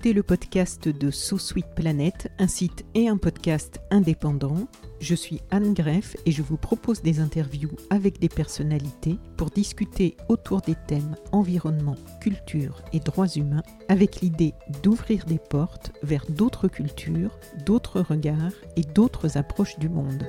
écoutez le podcast de So Planet, un site et un podcast indépendant. Je suis Anne Greff et je vous propose des interviews avec des personnalités pour discuter autour des thèmes environnement, culture et droits humains avec l'idée d'ouvrir des portes vers d'autres cultures, d'autres regards et d'autres approches du monde.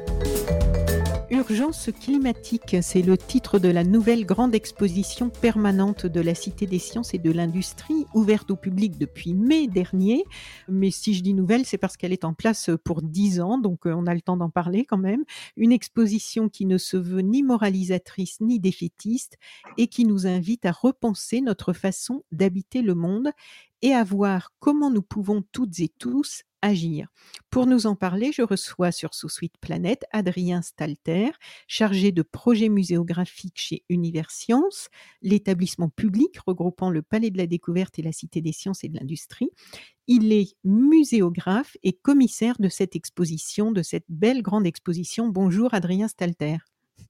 Urgence climatique, c'est le titre de la nouvelle grande exposition permanente de la Cité des sciences et de l'industrie, ouverte au public depuis mai dernier. Mais si je dis nouvelle, c'est parce qu'elle est en place pour dix ans, donc euh, on a le temps d'en parler quand même. Une exposition qui ne se veut ni moralisatrice ni défaitiste et qui nous invite à repenser notre façon d'habiter le monde et à voir comment nous pouvons toutes et tous agir. Pour nous en parler, je reçois sur sous Suite Planète Adrien Stalter, chargé de projets muséographiques chez Universcience, l'établissement public regroupant le Palais de la Découverte et la Cité des Sciences et de l'Industrie. Il est muséographe et commissaire de cette exposition, de cette belle grande exposition. Bonjour Adrien Stalter.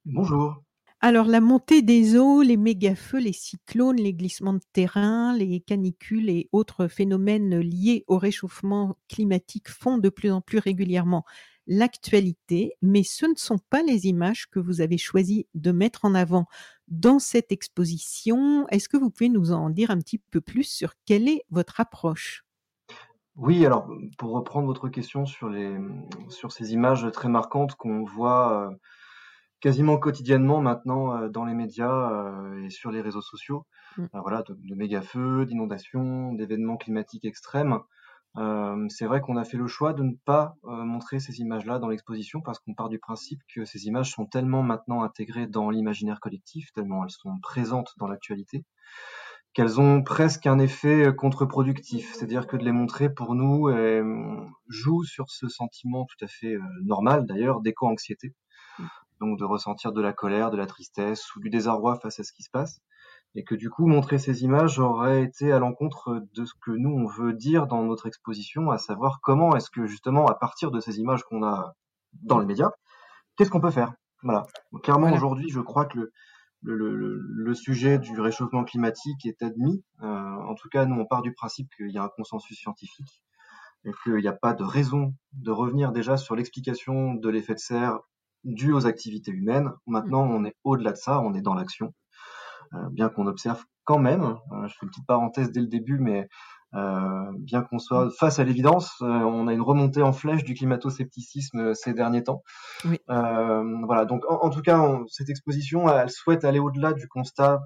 Bonjour. Alors, la montée des eaux, les méga-feux, les cyclones, les glissements de terrain, les canicules et autres phénomènes liés au réchauffement climatique font de plus en plus régulièrement l'actualité, mais ce ne sont pas les images que vous avez choisi de mettre en avant dans cette exposition. Est-ce que vous pouvez nous en dire un petit peu plus sur quelle est votre approche? Oui, alors pour reprendre votre question sur, sur ces images très marquantes qu'on voit euh, quasiment quotidiennement maintenant euh, dans les médias euh, et sur les réseaux sociaux. Mm. Euh, voilà, de, de méga feux, d'inondations, d'événements climatiques extrêmes. c'est vrai qu'on a fait le choix de ne pas montrer ces images-là dans l'exposition parce qu'on part du principe que ces images sont tellement maintenant intégrées dans l'imaginaire collectif, tellement elles sont présentes dans l'actualité, qu'elles ont presque un effet contre-productif. C'est-à-dire que de les montrer pour nous joue sur ce sentiment tout à fait normal d'ailleurs d'éco-anxiété donc de ressentir de la colère, de la tristesse ou du désarroi face à ce qui se passe, et que du coup montrer ces images aurait été à l'encontre de ce que nous on veut dire dans notre exposition, à savoir comment est-ce que justement à partir de ces images qu'on a dans les médias, qu'est-ce qu'on peut faire? Voilà. clairement aujourd'hui, je crois que le, le, le, sujet du réchauffement climatique est admis. Euh, en tout cas, nous on part du principe qu'il y a un consensus scientifique et qu'il n'y a pas de raison de revenir déjà sur l'explication de l'effet de serre dû aux activités humaines. Maintenant, on est au-delà de ça, on est dans l'action. Euh, bien qu'on observe quand même, euh, je fais une petite parenthèse dès le début, mais euh, bien qu'on soit face à l'évidence, on a une remontée en flèche du climato-scepticisme ces derniers temps. Oui. voilà, donc en, tout cas, cette exposition, elle souhaite aller au-delà du constat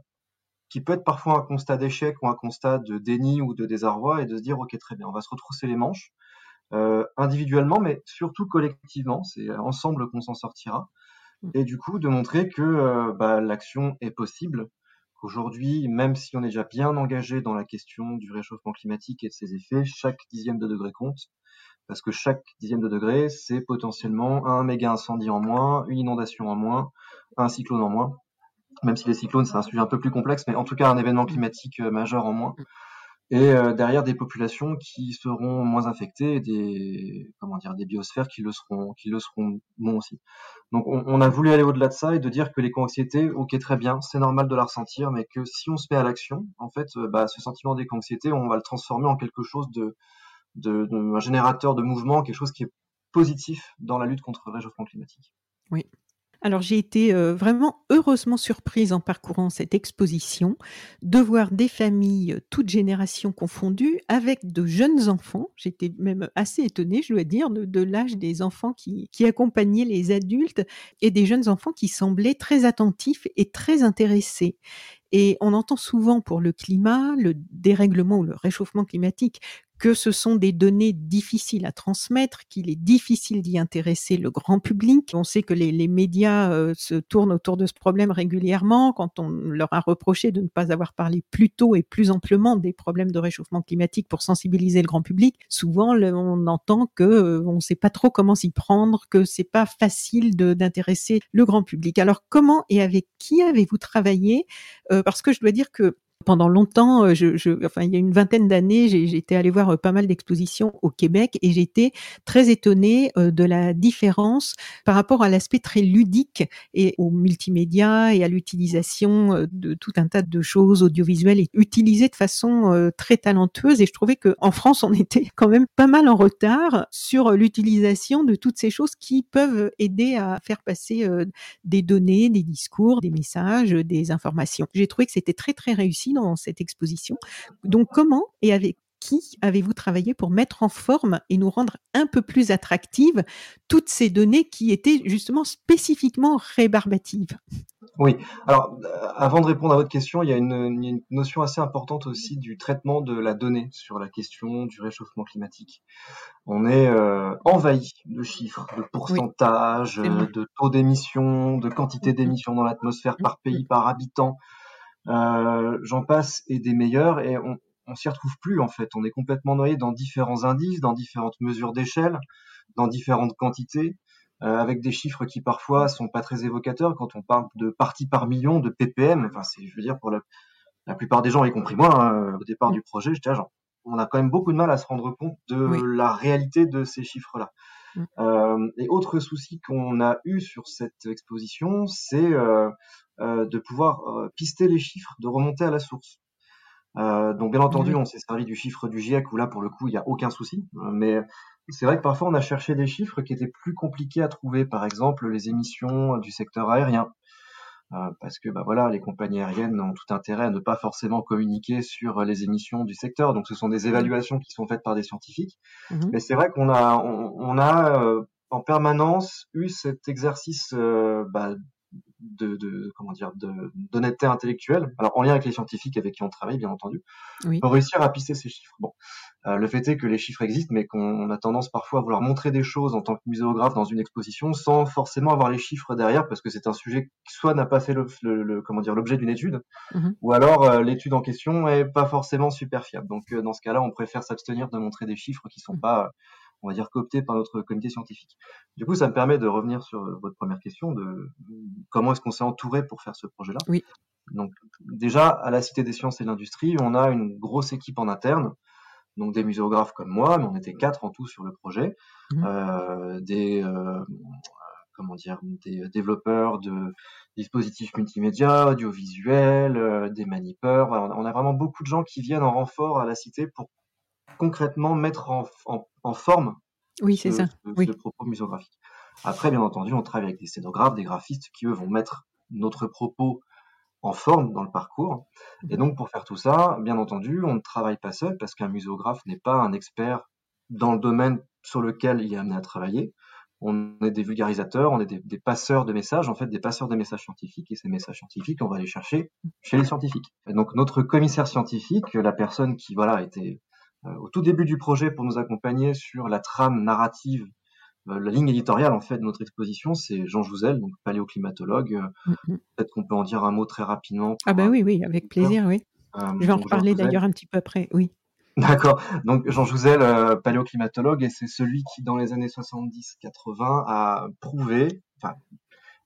qui peut être parfois un constat d'échec ou un constat de déni ou de désarroi et de se dire ok très bien, on va se retrousser les manches, individuellement, mais surtout collectivement. C'est ensemble qu'on s'en sortira. Mmh. Et du coup, de montrer que euh, bah, l'action est possible, qu'aujourd'hui, même si on est déjà bien engagé dans la question du réchauffement climatique et de ses effets, chaque dixième de degré compte. Parce que chaque dixième de degré, c'est potentiellement un méga incendie en moins, une inondation en moins, un cyclone en moins. Même si les cyclones, c'est un sujet un peu plus complexe, mais en tout cas un événement climatique euh, majeur en moins. Et euh, derrière des populations qui seront moins infectées, des comment dire, des biosphères qui le seront, qui le seront moins aussi. Donc on, on a voulu aller au-delà de ça et de dire que l'éco-anxiété, ok très bien, c'est normal de la ressentir, mais que si on se met à l'action, en fait, euh, bah, ce sentiment d'éco-anxiété, on va le transformer en quelque chose de, de, de un générateur de mouvement, quelque chose qui est positif dans la lutte contre le réchauffement climatique. Oui, alors j'ai été vraiment heureusement surprise en parcourant cette exposition de voir des familles, toutes générations confondues, avec de jeunes enfants. J'étais même assez étonnée, je dois dire, de, l'âge des enfants qui, qui accompagnaient les adultes et des jeunes enfants qui semblaient très attentifs et très intéressés. Et on entend souvent pour le climat, le dérèglement ou le réchauffement climatique, que ce sont des données difficiles à transmettre, qu'il est difficile d'y intéresser le grand public. On sait que les, médias euh, se tournent autour de ce problème régulièrement quand on leur a reproché de ne pas avoir parlé plus tôt et plus amplement des problèmes de réchauffement climatique pour sensibiliser le grand public. Souvent, on entend que euh, on ne sait pas trop comment s'y prendre, que c'est pas facile d'intéresser le grand public. Alors, comment et avec qui avez-vous travaillé? Euh, Parce que je dois dire que pendant longtemps, euh, enfin, il y a une vingtaine d'années, j'étais allée voir euh, pas mal d'expositions au Québec et j'étais très étonnée euh, de la différence par rapport à l'aspect très ludique et au multimédia et à l'utilisation de tout un tas de choses audiovisuelles et utilisées de façon très talentueuse. Et je trouvais qu'en France, on était quand même pas mal en retard sur l'utilisation de toutes ces choses qui peuvent aider à faire passer des données, des discours, des messages, des informations. J'ai trouvé que c'était très très réussi dans cette exposition. Donc comment et avec qui avez-vous travaillé pour mettre en forme et nous rendre un peu plus attractives toutes ces données qui étaient justement spécifiquement rébarbatives? Oui, alors euh, avant de répondre à votre question, il y a une, notion assez importante aussi du traitement de la donnée sur la question du réchauffement climatique. On est euh, envahi de chiffres, de pourcentages, de taux d'émission, de quantité d'émissions dans l'atmosphère par pays, par habitant. Euh, j'en passe et des meilleurs et on, on s'y retrouve plus en fait. On est complètement noyé dans différents indices, dans différentes mesures d'échelle, dans différentes quantités, euh, avec des chiffres qui parfois sont pas très évocateurs quand on parle de parties par million, de ppm. Enfin, c'est, je veux dire, pour la, la plupart des gens, y compris moi, hein, au départ du projet, j'étais genre, on a quand même beaucoup de mal à se rendre compte de la réalité de ces chiffres-là. Mm. Euh, et autre souci qu'on a eu sur cette exposition, c'est euh, de pouvoir euh, pister les chiffres, de remonter à la source. Euh, donc bien entendu, on s'est servi du chiffre du GIEC où là pour le coup il n'y a aucun souci. Mais c'est vrai que parfois on a cherché des chiffres qui étaient plus compliqués à trouver. Par exemple les émissions du secteur aérien. Euh, parce que bah voilà, les compagnies aériennes ont tout intérêt à ne pas forcément communiquer sur les émissions du secteur. Donc ce sont des évaluations qui sont faites par des scientifiques. Mmh Mais c'est vrai qu'on a on, on a euh, en permanence eu cet exercice bah, de, de, comment dire d'honnêteté intellectuelle. Alors en lien avec les scientifiques avec qui on travaille, bien entendu, pour réussir à pister ces chiffres. Bon, euh, le fait est que les chiffres existent, mais qu'on a tendance parfois à vouloir montrer des choses en tant que muséographe dans une exposition sans forcément avoir les chiffres derrière, parce que c'est un sujet qui soit n'a pas fait le, le, comment dire l'objet d'une étude, mmh ou alors euh, l'étude en question est pas forcément super fiable. Donc euh, dans ce cas-là, on préfère s'abstenir de montrer des chiffres qui sont mmh. pas on va dire, coopté par notre comité scientifique. Du coup, ça me permet de revenir sur euh, votre première question de comment est-ce qu'on s'est entouré pour faire ce projet-là? Oui. Donc, déjà, à la Cité des sciences et de l'industrie, on a une grosse équipe en interne, donc des muséographes comme moi, mais on était quatre en tout sur le projet, mmh. euh, des euh, comment dire, des développeurs de dispositifs multimédia, audiovisuels, euh, des manipeurs. on a vraiment beaucoup de gens qui viennent en renfort à la cité pour concrètement mettre en, en, forme oui, c'est ça. Ce, propos muséographique. Après, bien entendu, on travaille avec des scénographes, des graphistes qui, eux, vont mettre notre propos en forme dans le parcours. Et donc, pour faire tout ça, bien entendu, on ne travaille pas seul parce qu'un muséographe n'est pas un expert dans le domaine sur lequel il est amené à travailler. On est des vulgarisateurs, on est des, des, passeurs de messages, en fait, des passeurs de messages scientifiques. Et ces messages scientifiques, on va les chercher chez les scientifiques. Et donc, notre commissaire scientifique, la personne qui, voilà, était au tout début du projet pour nous accompagner sur la trame narrative euh, la ligne éditoriale en fait de notre exposition, c'est Jean Jouzel, donc paléoclimatologue. Euh, mm-hmm. Peut-être qu'on peut en dire un mot très rapidement. Ah bah oui, oui, avec plaisir, oui. Je vais en reparler d'ailleurs un petit peu après, oui. D'accord. Donc Jean Jouzel, paléoclimatologue, et c'est celui qui, dans les années 70-80, a prouvé, enfin,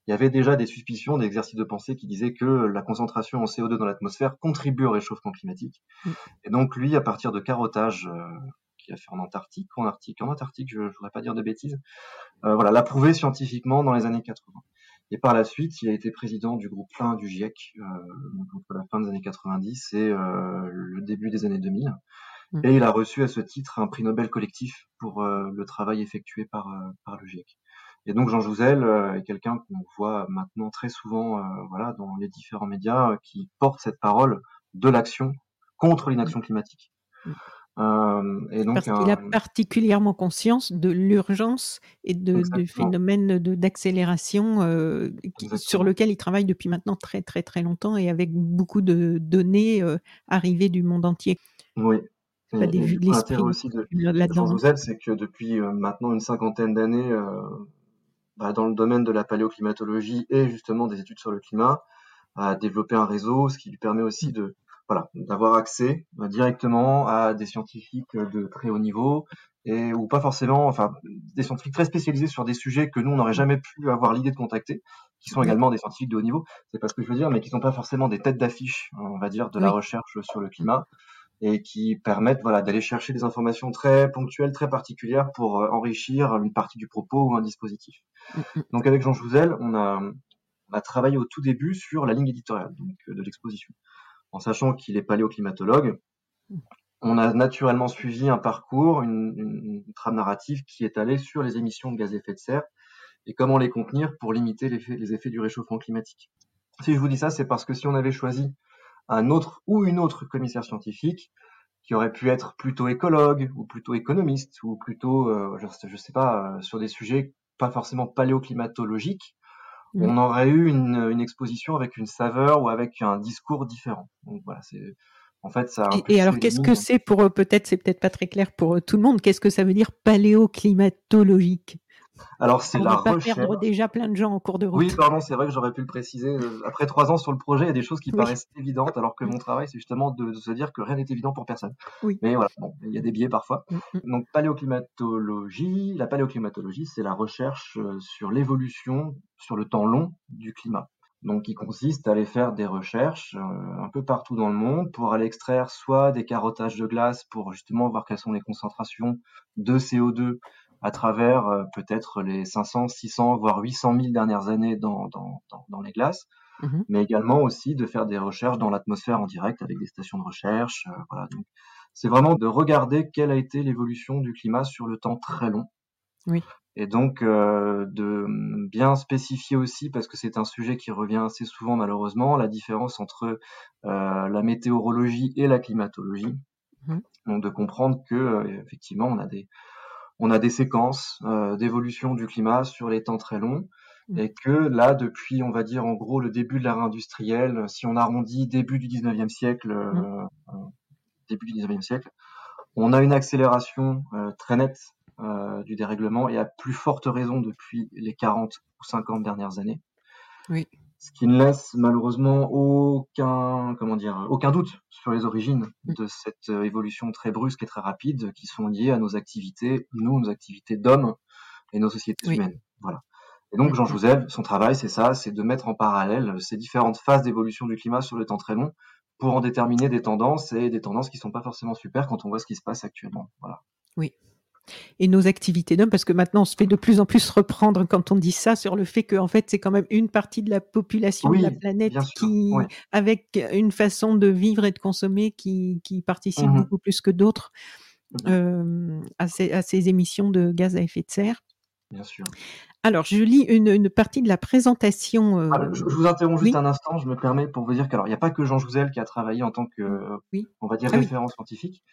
il y avait déjà des suspicions, des exercices de pensée qui disaient que la concentration en CO2 dans l'atmosphère contribue au réchauffement climatique. Mm. Et donc lui, à partir de carottage euh, qu'il a fait en Antarctique, en Arctique, en Antarctique, je ne voudrais pas dire de bêtises, euh, voilà, l'a prouvé scientifiquement dans les années 80. Et par la suite, il a été président du groupe 1 du GIEC euh, entre la fin des années 90 et euh, le début des années 2000. Mm. Et il a reçu à ce titre un prix Nobel collectif pour euh, le travail effectué par, par le GIEC. Et donc Jean Jouzel euh, est quelqu'un qu'on voit maintenant très souvent euh, voilà, dans les différents médias euh, qui porte cette parole de l'action contre l'inaction climatique. Euh, et donc, Parce qu'il a particulièrement conscience de l'urgence et de, du phénomène d'accélération euh, sur lequel il travaille depuis maintenant très très très longtemps et avec beaucoup de données euh, arrivées du monde entier. Oui, de. L'intérêt aussi de, Jean Joseph, c'est que depuis maintenant une cinquantaine d'années, bah, dans le domaine de la paléoclimatologie et justement des études sur le climat, a développé un réseau, ce qui lui permet aussi de voilà, d'avoir accès euh, directement à des scientifiques de très haut niveau et ou pas forcément, enfin, des scientifiques très spécialisés sur des sujets que nous on n'aurait jamais pu avoir l'idée de contacter, qui sont également des scientifiques de haut niveau. C'est pas ce que je veux dire, mais qui sont pas forcément des têtes d'affiche, on va dire, de la recherche sur le climat et qui permettent voilà d'aller chercher des informations très ponctuelles, très particulières pour euh, enrichir une partie du propos ou un dispositif. Mm, mm. Donc avec Jean Jouzel, on a, on a travaillé au tout début sur la ligne éditoriale donc, de l'exposition en sachant qu'il est paléoclimatologue, on a naturellement suivi un parcours, une, trame narrative qui est allée sur les émissions de gaz à effet de serre et comment les contenir pour limiter les effets du réchauffement climatique. Si je vous dis ça, c'est parce que si on avait choisi un autre ou une autre commissaire scientifique, qui aurait pu être plutôt écologue ou plutôt économiste ou plutôt, euh, je, ne sais pas, euh, sur des sujets pas forcément paléoclimatologiques, on aurait eu une, exposition avec une saveur ou avec un discours différent. Donc voilà, c'est en fait ça. et, alors qu'est-ce que c'est pour eux peut-être c'est peut-être pas très clair pour euh, tout le monde. Qu'est-ce que ça veut dire paléoclimatologique? Alors c'est la pas perdre déjà plein de gens en cours de route. Oui, pardon, c'est vrai que j'aurais pu le préciser. Euh, après trois ans sur le projet, il y a des choses qui paraissent évidentes, alors que mon travail, c'est justement de, se dire que rien n'est évident pour personne. Oui. Mais voilà, bon, il y a des biais parfois. Mm, mm. Donc paléoclimatologie, la paléoclimatologie, c'est la recherche euh, sur l'évolution sur le temps long du climat. Donc, qui consiste à aller faire des recherches euh, un peu partout dans le monde pour aller extraire soit des carottages de glace pour justement voir quelles sont les concentrations de CO2 à travers euh, peut-être les 500, 600, voire 800 000 dernières années dans, dans, dans, les glaces, mmh mais également aussi de faire des recherches dans l'atmosphère en direct avec des stations de recherche. Euh, voilà. Donc, c'est vraiment de regarder quelle a été l'évolution du climat sur le temps très long. Oui. Et donc euh, de bien spécifier aussi, parce que c'est un sujet qui revient assez souvent malheureusement, la différence entre euh, la météorologie et la climatologie. Mmh donc de comprendre que effectivement on a des on a des séquences euh, d'évolution du climat sur les temps très longs mmh. et que là, depuis, on va dire en gros le début de l'ère industrielle, si on arrondit début du 19e siècle, euh, mmh. euh, début du 19e siècle, on a une accélération très nette du dérèglement et à plus forte raison depuis les 40 ou 50 dernières années. Oui ce qui ne laisse malheureusement aucun, comment dire, aucun doute sur les origines mm. de cette euh, évolution très brusque et très rapide qui sont liées à nos activités, nous, nos activités d'hommes et nos sociétés humaines. Voilà. Et donc, Jean Jouzel, son travail, c'est ça, c'est de mettre en parallèle ces différentes phases d'évolution du climat sur le temps très long pour en déterminer des tendances et des tendances qui sont pas forcément super quand on voit ce qui se passe actuellement. Voilà. Oui, et nos activités d'hommes, parce que maintenant on se fait de plus en plus reprendre quand on dit ça sur le fait que en fait c'est quand même une partie de la population de la planète qui, avec une façon de vivre et de consommer qui, qui participe mmh beaucoup plus que d'autres mmh euh, à, ces, à, ces, émissions de gaz à effet de serre. Bien sûr. Alors, je lis une, une, partie de la présentation. Euh... je, vous interromps juste un instant, je me permets pour vous dire qu'il n'y a pas que Jean Jouzel qui a travaillé en tant que, on va dire, ah référent scientifique.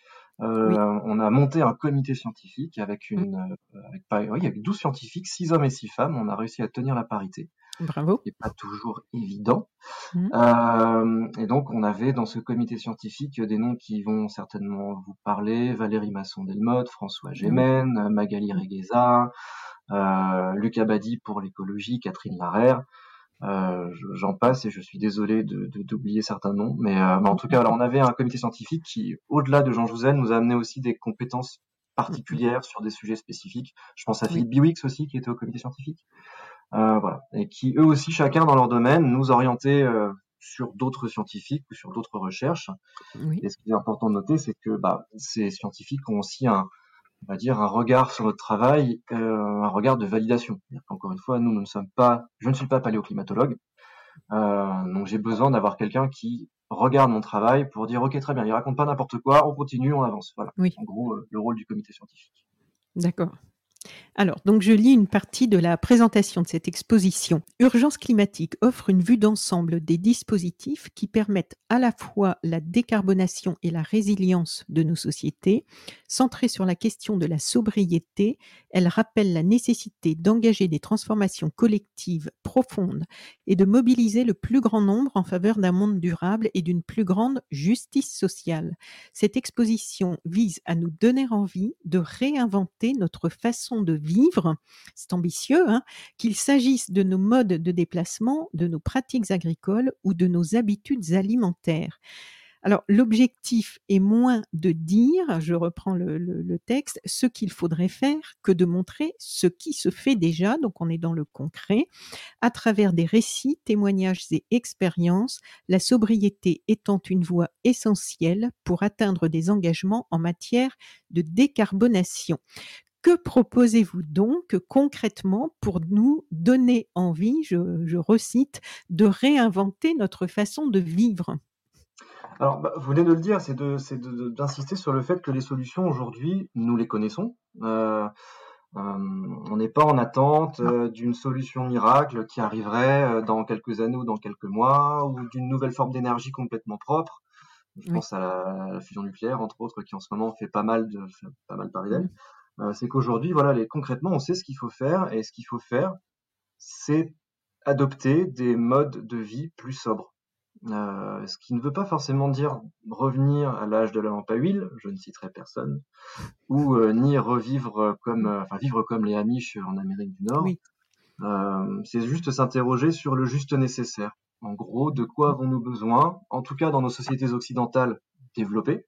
Euh, on a monté un comité scientifique avec une, mmh. euh, avec, oui, avec 12 scientifiques, 6 hommes et 6 femmes. On a réussi à tenir la parité. Bravo. Ce pas toujours évident. Mmh. Euh, et donc, on avait dans ce comité scientifique des noms qui vont certainement vous parler. Valérie Masson-Delmotte, François mmh. Gémen, Magali Regueza, euh, Lucas Badi pour l'écologie, Catherine Larère. Euh, j'en passe et je suis désolé de d'oublier certains noms, mais, euh, mais, en tout cas, alors on avait un comité scientifique qui, au-delà de Jean Jouzel, nous a amené aussi des compétences particulières sur des sujets spécifiques. Je pense à Philippe Biwix aussi, qui était au comité scientifique, euh, voilà, et qui eux aussi, chacun dans leur domaine, nous orientaient euh, sur d'autres scientifiques ou sur d'autres recherches. Oui. Et ce qui est important de noter, c'est que bah, ces scientifiques ont aussi un, on va dire, un regard sur notre travail, euh, un regard de validation. Encore une fois, nous, nous ne sommes pas, je ne suis pas paléoclimatologue, euh, donc j'ai besoin d'avoir quelqu'un qui regarde mon travail pour dire, ok, très bien, il raconte pas n'importe quoi, on continue, on avance. Voilà. Oui. En gros, euh, le rôle du comité scientifique. D'accord. Alors, donc je lis une partie de la présentation de cette exposition. Urgence climatique offre une vue d'ensemble des dispositifs qui permettent à la fois la décarbonation et la résilience de nos sociétés. Centrée sur la question de la sobriété, Elle rappelle la nécessité d'engager des transformations collectives profondes et de mobiliser le plus grand nombre en faveur d'un monde durable et d'une plus grande justice sociale. Cette exposition vise à nous donner envie de réinventer notre façon de vivre. C'est ambitieux, hein qu'il s'agisse de nos modes de déplacement, de nos pratiques agricoles ou de nos habitudes alimentaires. Alors, l'objectif est moins de dire, je reprends le, texte, ce qu'il faudrait faire que de montrer ce qui se fait déjà, donc on est dans le concret, à travers des récits, témoignages et expériences, la sobriété étant une voie essentielle pour atteindre des engagements en matière de décarbonation. Que proposez-vous donc concrètement pour nous donner envie, je, recite, de réinventer notre façon de vivre? Alors, bah, vous venez de le dire, c'est d'insister sur le fait que les solutions aujourd'hui, nous les connaissons. Euh, euh, on n'est pas en attente euh, d'une solution miracle qui arriverait dans quelques années ou dans quelques mois, ou d'une nouvelle forme d'énergie complètement propre. Je pense à la, fusion nucléaire, entre autres, qui en ce moment fait pas mal de pas mal parler d'elle. c'est qu'aujourd'hui, voilà, les, concrètement, on sait ce qu'il faut faire, et ce qu'il faut faire, c'est adopter des modes de vie plus sobres. Euh, ce qui ne veut pas forcément dire revenir à l'âge de la lampe à huile, je ne citerai personne, ou euh, ni revivre comme, euh, enfin vivre comme les Amish en Amérique du Nord. c'est juste s'interroger sur le juste nécessaire. En gros, de quoi avons-nous besoin, en tout cas dans nos sociétés occidentales développées,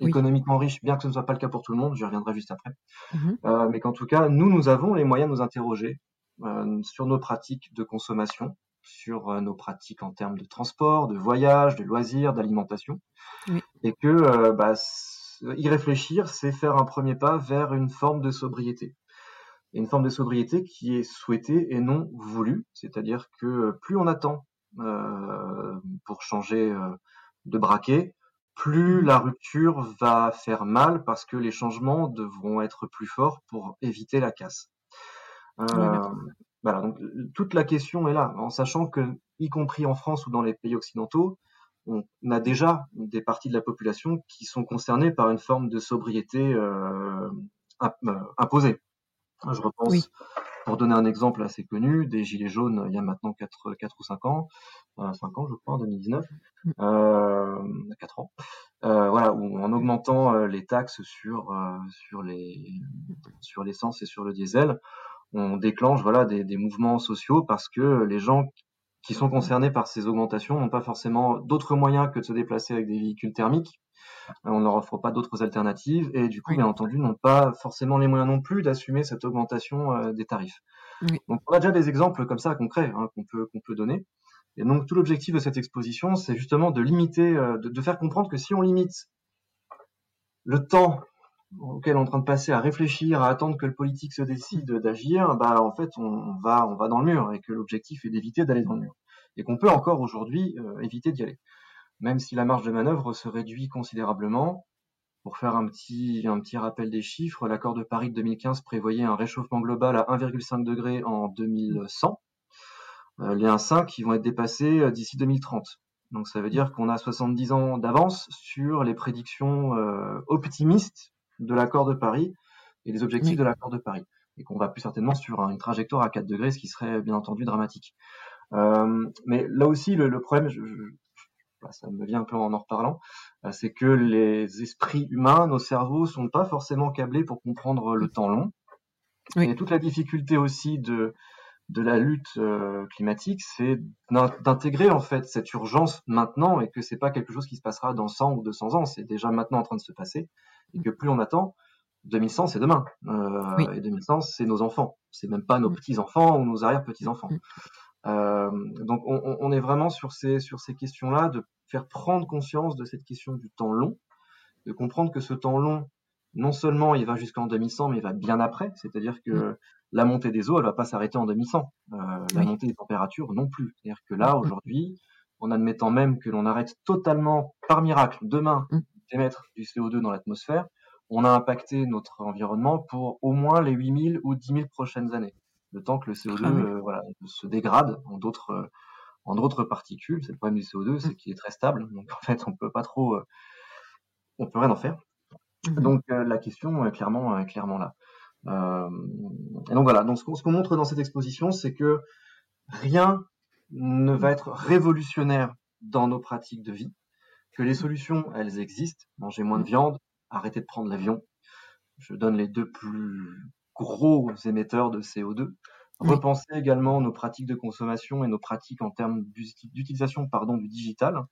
économiquement riches, bien que ce ne soit pas le cas pour tout le monde, j'y reviendrai juste après, mmh mais qu'en tout cas, nous, nous avons les moyens de nous interroger sur nos pratiques de consommation, sur euh, nos pratiques en termes de transport, de voyage, de loisirs, d'alimentation. Et que euh, bah, y réfléchir, c'est faire un premier pas vers une forme de sobriété. Et une forme de sobriété qui est souhaitée et non voulue. C'est-à-dire que euh, plus on attend pour changer de braquet, plus mmh. la rupture va faire mal parce que les changements devront être plus forts pour éviter la casse. Voilà, donc toute la question est là, en sachant que, y compris en France ou dans les pays occidentaux, on a déjà des parties de la population qui sont concernées par une forme de sobriété euh, euh, imposée. Je repense, pour donner un exemple assez connu, des Gilets jaunes il y a maintenant 4, 4 ou 5 ans, 5 euh, ans je crois, en 2019, euh, 4 ans, voilà, où en augmentant les taxes sur, sur les sur l'essence et sur le diesel, on déclenche voilà des, mouvements sociaux parce que les gens qui sont concernés par ces augmentations n'ont pas forcément d'autres moyens que de se déplacer avec des véhicules thermiques. On ne leur offre pas d'autres alternatives et du coup, bien entendu, n'ont pas forcément les moyens non plus d'assumer cette augmentation euh, des tarifs. Donc, on a déjà des exemples comme ça concrets hein, qu'on peut qu'on peut donner. Et donc, tout l'objectif de cette exposition, c'est justement de limiter, euh, de, faire comprendre que si on limite le temps auquel on est en train de passer à réfléchir, à attendre que le politique se décide d'agir, bah en fait on va on va dans le mur et que l'objectif est d'éviter d'aller dans le mur et qu'on peut encore aujourd'hui euh, éviter d'y aller, même si la marge de manœuvre se réduit considérablement. Pour faire un petit un petit rappel des chiffres, l'accord de Paris de 2015 prévoyait un réchauffement global à 1,5 degré en 2100. Euh, les 1,5 qui vont être dépassés euh, d'ici 2030. Donc ça veut dire qu'on a 70 ans d'avance sur les prédictions optimistes de l'accord de Paris et les objectifs de l'accord de Paris. Et qu'on va plus certainement sur une trajectoire à 4 degrés, ce qui serait bien entendu dramatique. Euh, mais là aussi, le, problème, je, bah, ça me vient un peu en en reparlant, euh, c'est que les esprits humains, nos cerveaux, sont pas forcément câblés pour comprendre le temps long. Et toute la difficulté aussi de, de la lutte euh, climatique, c'est d'intégrer en fait cette urgence maintenant et que c'est pas quelque chose qui se passera dans 100 ou 200 ans, c'est déjà maintenant en train de se passer et que plus on attend, 2100 c'est demain euh, et 2100 c'est nos enfants, c'est même pas nos mm. petits enfants ou nos arrière petits enfants. Mm. Euh, donc on, on, est vraiment sur ces sur ces questions-là de faire prendre conscience de cette question du temps long, de comprendre que ce temps long non seulement il va jusqu'en 2100, mais il va bien après. C'est-à-dire que mm. la montée des eaux, elle va pas s'arrêter en 2100. Euh, La montée des températures non plus. C'est-à-dire que là, aujourd'hui, en admettant même que l'on arrête totalement, par miracle, demain. D'émettre du CO2 dans l'atmosphère, on a impacté notre environnement pour au moins les 8000 ou 10 000 prochaines années. Le temps que le CO2 ah euh, voilà, se dégrade en d'autres euh, en d'autres particules. C'est le problème du CO2, c'est qu'il est très stable. Donc en fait, on peut pas trop, euh, on peut rien en faire. Mhm. Donc euh, la question est clairement, clairement là. Et donc voilà, donc ce qu'on montre dans cette exposition, c'est que rien ne va être révolutionnaire dans nos pratiques de vie, que les solutions, elles existent, manger moins de viande, arrêter de prendre l'avion, je donne les deux plus gros émetteurs de CO2, repenser également nos pratiques de consommation et nos pratiques en termes d'utilisation pardon du digital,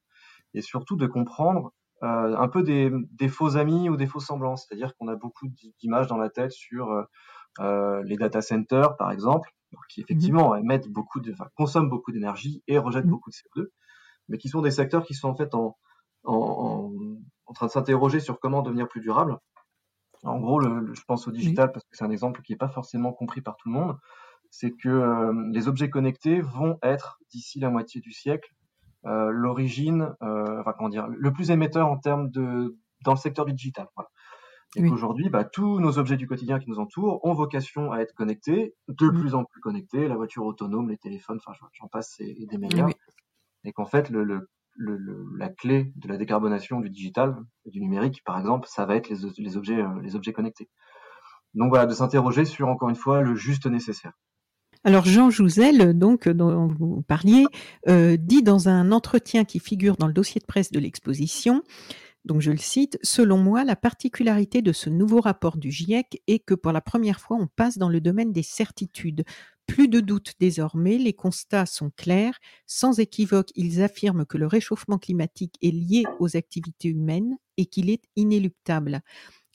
et surtout de comprendre euh, un peu des, des, faux amis ou des faux semblants. C'est-à-dire qu'on a beaucoup d'images dans la tête sur euh, euh les data centers, par exemple, qui mmh effectivement émettent beaucoup de, enfin, consomment beaucoup d'énergie et rejettent mmh. beaucoup de CO2, mais qui sont des secteurs qui sont en fait en, en, en train de s'interroger sur comment devenir plus durables. En gros, le, je pense au digital parce que c'est un exemple qui n'est pas forcément compris par tout le monde. C'est que euh, les objets connectés vont être d'ici la moitié du siècle euh, l'origine, euh, enfin comment dire, le plus émetteur en termes de dans le secteur du digital. Voilà. Et qu'aujourd'hui, bah, tous nos objets du quotidien qui nous entourent ont vocation à être connectés, de plus en plus connectés, la voiture autonome, les téléphones, enfin j'en passe et, des meilleurs. Et qu'en fait, le, le, la clé de la décarbonation du digital, du numérique, par exemple, ça va être les, les objets, euh, les objets connectés. Donc voilà, de s'interroger sur encore une fois le juste nécessaire. Alors Jean Jouzel, donc dont vous parliez, euh, dit dans un entretien qui figure dans le dossier de presse de l'exposition, donc je le cite, Selon moi, la particularité de ce nouveau rapport du GIEC est que pour la première fois, on passe dans le domaine des certitudes. Plus de doute désormais, les constats sont clairs. Sans équivoque, ils affirment que le réchauffement climatique est lié aux activités humaines et qu'il est inéluctable.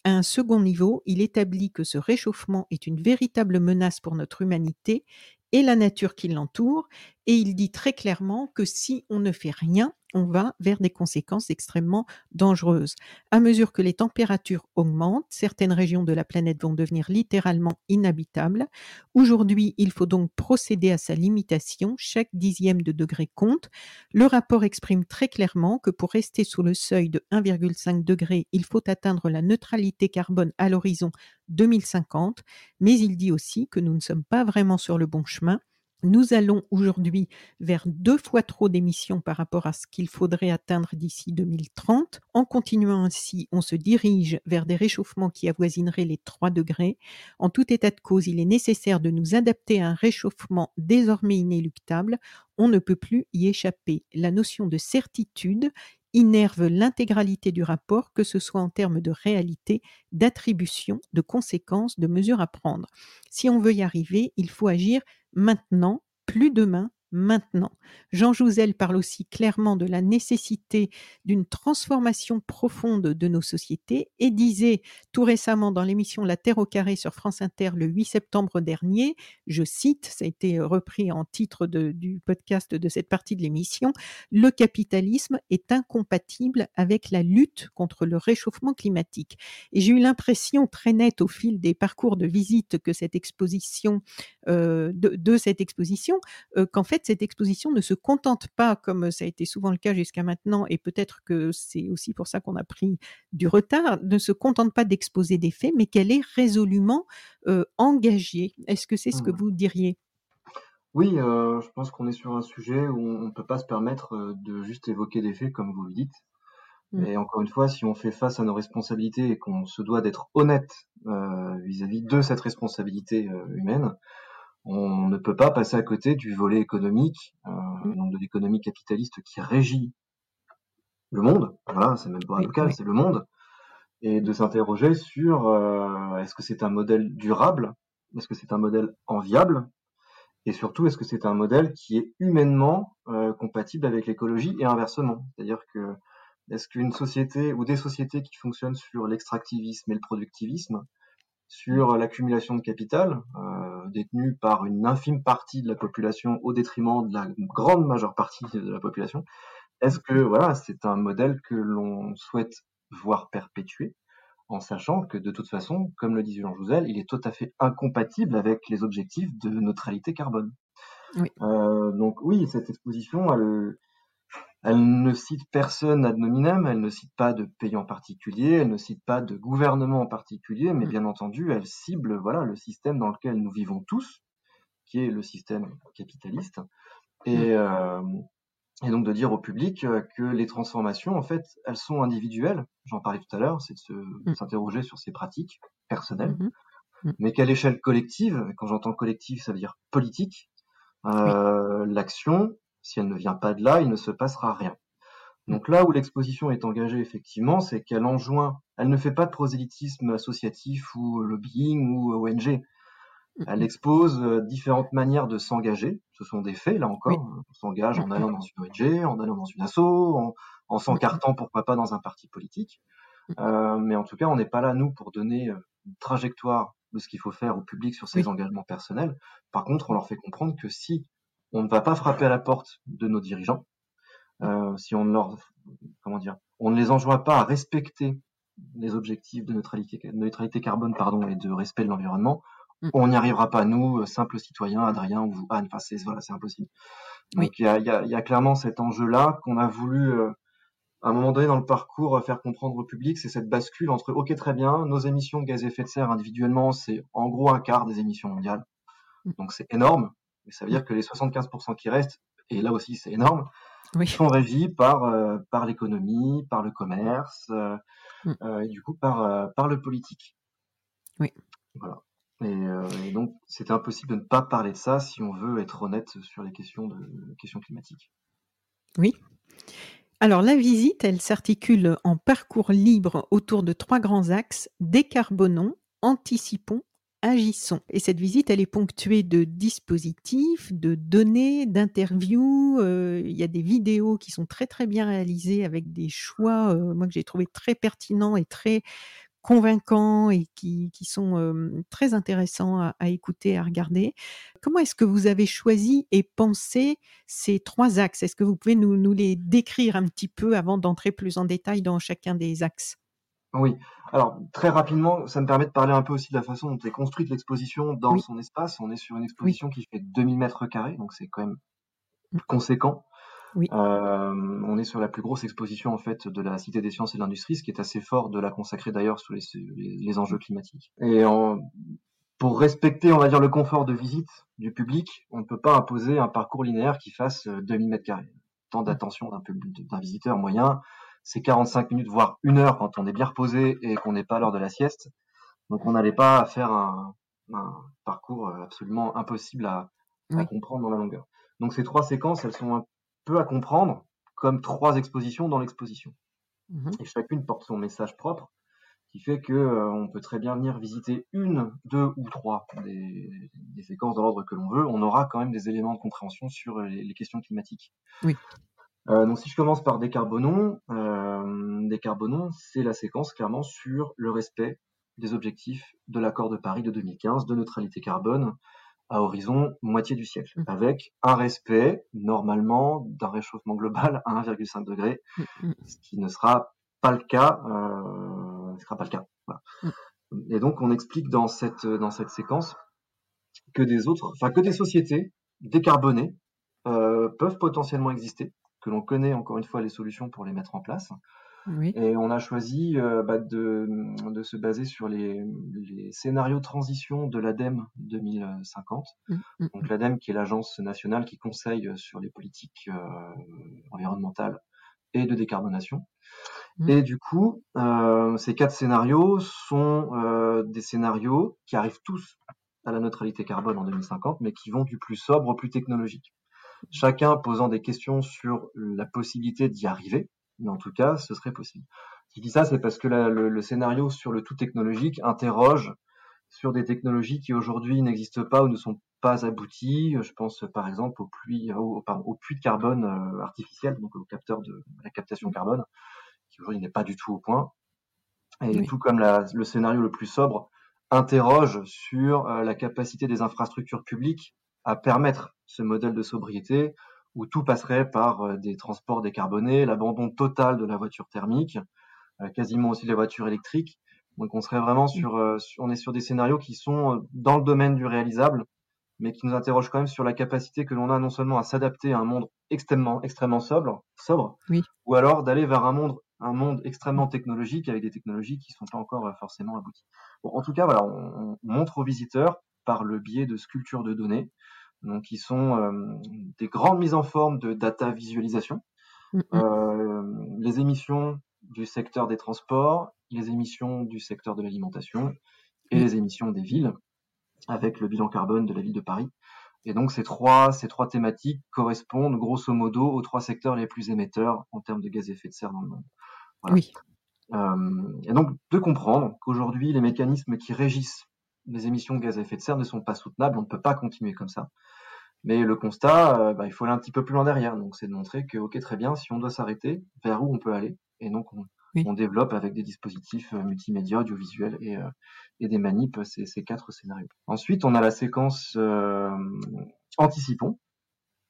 À un second niveau, il établit que ce réchauffement est une véritable menace pour notre humanité et la nature qui l'entoure, et il dit très clairement que si on ne fait rien, on va vers des conséquences extrêmement dangereuses. À mesure que les températures augmentent, certaines régions de la planète vont devenir littéralement inhabitables. Aujourd'hui, il faut donc procéder à sa limitation. Chaque dixième de degré compte. Le rapport exprime très clairement que pour rester sous le seuil de 1,5 degré, il faut atteindre la neutralité carbone à l'horizon 2050, mais il dit aussi que nous ne sommes pas vraiment sur le bon chemin nous allons aujourd'hui vers deux fois trop d'émissions par rapport à ce qu'il faudrait atteindre d'ici 2030. En continuant ainsi, on se dirige vers des réchauffements qui avoisineraient les 3 degrés. En tout état de cause, il est nécessaire de nous adapter à un réchauffement désormais inéluctable. On ne peut plus y échapper. La notion de certitude innerve l'intégralité du rapport, que ce soit en termes de réalité, d'attribution, de conséquences, de mesures à prendre. Si on veut y arriver, il faut agir maintenant, plus demain, maintenant. Jean Jouzel parle aussi clairement de la nécessité d'une transformation profonde de nos sociétés et disait tout récemment dans l'émission La Terre au carré sur France Inter le 8 septembre dernier, je cite, ça a été repris en titre du podcast de cette partie de l'émission, le capitalisme est incompatible avec la lutte contre le réchauffement climatique. Et j'ai eu l'impression très nette au fil des parcours de visite que cette exposition, euh, de, cette exposition, euh, qu'en fait cette exposition ne se contente pas, comme ça a été souvent le cas jusqu'à maintenant, et peut-être que c'est aussi pour ça qu'on a pris du retard, ne se contente pas d'exposer des faits, mais qu'elle est résolument euh, engagée. Est-ce que c'est ce que mmh. vous diriez? Oui, euh, je pense qu'on est sur un sujet où on ne peut pas se permettre euh, de juste évoquer des faits comme vous le dites. Mmh. Et encore une fois, si on fait face à nos responsabilités et qu'on se doit d'être honnête vis-à-vis de cette responsabilité humaine, on ne peut pas passer à côté du volet économique, euh, mm. donc de l'économie capitaliste qui régit le monde. Voilà, c'est même pas local, c'est le monde. Et de s'interroger sur euh, est-ce que c'est un modèle durable, est-ce que c'est un modèle enviable, et surtout est-ce que c'est un modèle qui est humainement euh, compatible avec l'écologie et inversement? C'est-à-dire que est-ce qu'une société ou des sociétés qui fonctionnent sur l'extractivisme et le productivisme sur l'accumulation de capital euh, détenu par une infime partie de la population au détriment de la grande majeure partie de la population. Est-ce que voilà, c'est un modèle que l'on souhaite voir perpétuer en sachant que de toute façon, comme le disait Jean Jouzel, il est tout à fait incompatible avec les objectifs de neutralité carbone. Oui. Euh, donc oui, cette exposition, elle, elle ne cite personne ad nominem, elle ne cite pas de pays en particulier, elle ne cite pas de gouvernement en particulier, mais mm. bien entendu, elle cible voilà le système dans lequel nous vivons tous, qui est le système capitaliste, et, mm. euh, et donc de dire au public euh, que les transformations, en fait, elles sont individuelles. J'en parlais tout à l'heure, c'est de mm. s'interroger sur ses pratiques personnelles. Mm-hmm. mm. mais qu'à l'échelle collective, quand j'entends collective, ça veut dire politique, euh, l'action, si elle ne vient pas de là, il ne se passera rien. Donc là où l'exposition est engagée, effectivement, c'est qu'elle enjoint, elle ne fait pas de prosélytisme associatif ou lobbying ou ONG. Elle expose euh, différentes manières de s'engager. Ce sont des faits, là encore. On s'engage en allant dans une ONG, en allant dans une asso, en, en s'encartant, pourquoi pas, dans un parti politique. Euh, mais en tout cas, on n'est pas là, nous, pour donner euh, une trajectoire de ce qu'il faut faire au public sur ses engagements personnels. Par contre, on leur fait comprendre que si on ne va pas frapper à la porte de nos dirigeants, euh, si on ne leur, comment dire, on ne les enjoint pas à respecter les objectifs de neutralité, neutralité carbone pardon, et de respect de l'environnement, mm. on n'y arrivera pas, nous, simples citoyens, Adrien ou Anne, enfin c'est voilà, c'est impossible. Donc il y, a, y, a, y, a, clairement cet enjeu-là qu'on a voulu à un moment donné dans le parcours faire comprendre au public, c'est cette bascule entre OK très bien, nos émissions de gaz à effet de serre individuellement, c'est en gros un quart des émissions mondiales. Mm. Donc c'est énorme, mais ça veut dire que les 75% qui restent, et là aussi c'est énorme, sont régis par euh, par l'économie, par le commerce, euh, mm. euh, et du coup par par le politique. Oui. Voilà. Et, et donc c'est impossible de ne pas parler de ça si on veut être honnête sur les questions de questions climatiques. Oui. Alors la visite, elle s'articule en parcours libre autour de trois grands axes, décarbonons, anticipons, agissons. Et cette visite, elle est ponctuée de dispositifs, de données, d'interviews. Euh, il y a des vidéos qui sont très très bien réalisées avec des choix, euh, moi que j'ai trouvé très pertinents et très convaincants et qui, sont très intéressants à, écouter, à regarder. Comment est-ce que vous avez choisi et pensé ces trois axes? Est-ce que vous pouvez nous, les décrire un petit peu avant d'entrer plus en détail dans chacun des axes? Oui, alors très rapidement, ça me permet de parler un peu aussi de la façon dont est construite l'exposition dans oui. son espace. On est sur une exposition oui. qui fait 2000 mètres carrés, donc c'est quand même conséquent. Oui. Euh, on est sur la plus grosse exposition en fait de la Cité des sciences et de l'industrie, ce qui est assez fort de la consacrer d'ailleurs sur les, les, les, enjeux climatiques. Et en, pour respecter, on va dire, le confort de visite du public, on ne peut pas imposer un parcours linéaire qui fasse 2000 mètres carrés. Temps d'attention d'un d'un visiteur moyen, c'est 45 minutes, voire une heure quand on est bien reposé et qu'on n'est pas à l'heure de la sieste. Donc on n'allait pas faire un, un, parcours absolument impossible à, oui. comprendre dans la longueur. Donc ces trois séquences, elles sont un peu à comprendre comme trois expositions dans l'exposition. Mmh. Et chacune porte son message propre, qui fait que euh, on peut très bien venir visiter une, deux ou trois des, des séquences dans l'ordre que l'on veut. On aura quand même des éléments de compréhension sur les, les questions climatiques. Oui. Euh, donc si je commence par décarbonons, euh, décarbonons, c'est la séquence clairement sur le respect des objectifs de l'accord de Paris de 2015 de neutralité carbone à horizon moitié du siècle, mmh. avec un respect normalement d'un réchauffement global à 1,5 degré, mmh. ce qui ne sera pas le cas, euh, ne sera pas le cas. Voilà. Mmh. Et donc on explique dans cette dans cette séquence que des autres, enfin que des sociétés décarbonées euh, peuvent potentiellement exister, que l'on connaît encore une fois les solutions pour les mettre en place, oui. Et on a choisi euh, bah, de, de, se baser sur les, les scénarios de transition de l'ADEME 2050. Mmh, mmh. Donc l'ADEME qui est l'agence nationale qui conseille sur les politiques euh, environnementales et de décarbonation. Mmh. Et du coup, euh, ces quatre scénarios sont des scénarios qui arrivent tous à la neutralité carbone en 2050, mais qui vont du plus sobre au plus technologique. Chacun posant des questions sur la possibilité d'y arriver, mais en tout cas, ce serait possible. Si je dis ça, c'est parce que la, le, le, scénario sur le tout technologique interroge sur des technologies qui aujourd'hui n'existent pas ou ne sont pas abouties. Je pense par exemple au puits, au, pardon, au puits de carbone euh, artificiel, donc au capteur de la captation carbone, qui aujourd'hui n'est pas du tout au point. Et oui. tout comme la, le scénario le plus sobre interroge sur euh, la capacité des infrastructures publiques à permettre ce modèle de sobriété où tout passerait par euh, des transports décarbonés, l'abandon total de la voiture thermique, euh, quasiment aussi les voitures électriques. Donc on serait vraiment sur, euh, on est sur des scénarios qui sont dans le domaine du réalisable, mais qui nous interrogent quand même sur la capacité que l'on a non seulement à s'adapter à un monde extrêmement, extrêmement sobre, sobre, oui. ou alors d'aller vers un monde, un monde extrêmement technologique avec des technologies qui sont pas encore forcément abouties. Bon, en tout cas, voilà, on, on montre aux visiteurs par le biais de sculptures de données donc qui sont euh, des grandes mises en forme de data visualisation. Euh, les émissions du secteur des transports, les émissions du secteur de l'alimentation et les émissions des villes, avec le bilan carbone de la ville de Paris. Et donc ces trois, ces trois thématiques correspondent grosso modo aux trois secteurs les plus émetteurs en termes de gaz à effet de serre dans le monde. Oui. Euh, et donc de comprendre qu'aujourd'hui les mécanismes qui régissent les émissions de gaz à effet de serre ne sont pas soutenables, on ne peut pas continuer comme ça. Mais le constat, euh, bah, il faut aller un petit peu plus loin derrière. Donc c'est de montrer que ok très bien, si on doit s'arrêter, vers où on peut aller. Et donc on, on développe avec des dispositifs euh, multimédia, audiovisuels et, euh, et des manips ces, ces, quatre scénarios. Ensuite, on a la séquence Anticipons,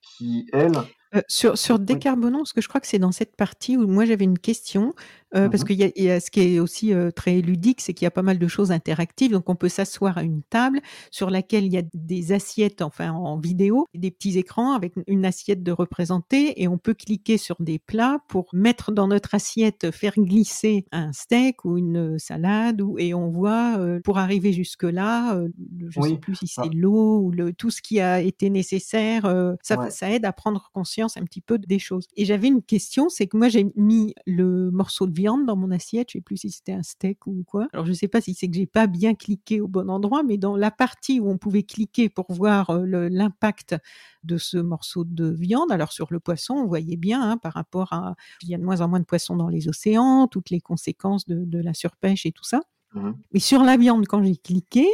qui, elle, euh, sur sur décarbonons, parce que je crois que c'est dans cette partie où moi j'avais une question, euh, mmh parce qu'il y a, y a ce qui est aussi euh, très ludique, c'est qu'il y a pas mal de choses interactives. Donc on peut s'asseoir à une table sur laquelle il y a des assiettes, enfin en vidéo, des petits écrans avec une assiette de représenté, et on peut cliquer sur des plats pour mettre dans notre assiette, faire glisser un steak ou une salade, ou, et on voit pour arriver jusque là, je ne sais plus si c'est l'eau ou le tout ce qui a été nécessaire. ça, ouais. ça aide à prendre conscience un petit peu des choses. Et j'avais une question, c'est que moi j'ai mis le morceau de viande dans mon assiette, je sais plus si c'était un steak ou quoi. Alors je sais pas si c'est que j'ai pas bien cliqué au bon endroit, mais dans la partie où on pouvait cliquer pour voir euh, l'impact de ce morceau de viande, alors sur le poisson, on voyait bien hein, par rapport à il y a de moins en moins de poissons dans les océans, toutes les conséquences de, de la surpêche et tout ça. Mmh. Mais sur la viande, quand j'ai cliqué,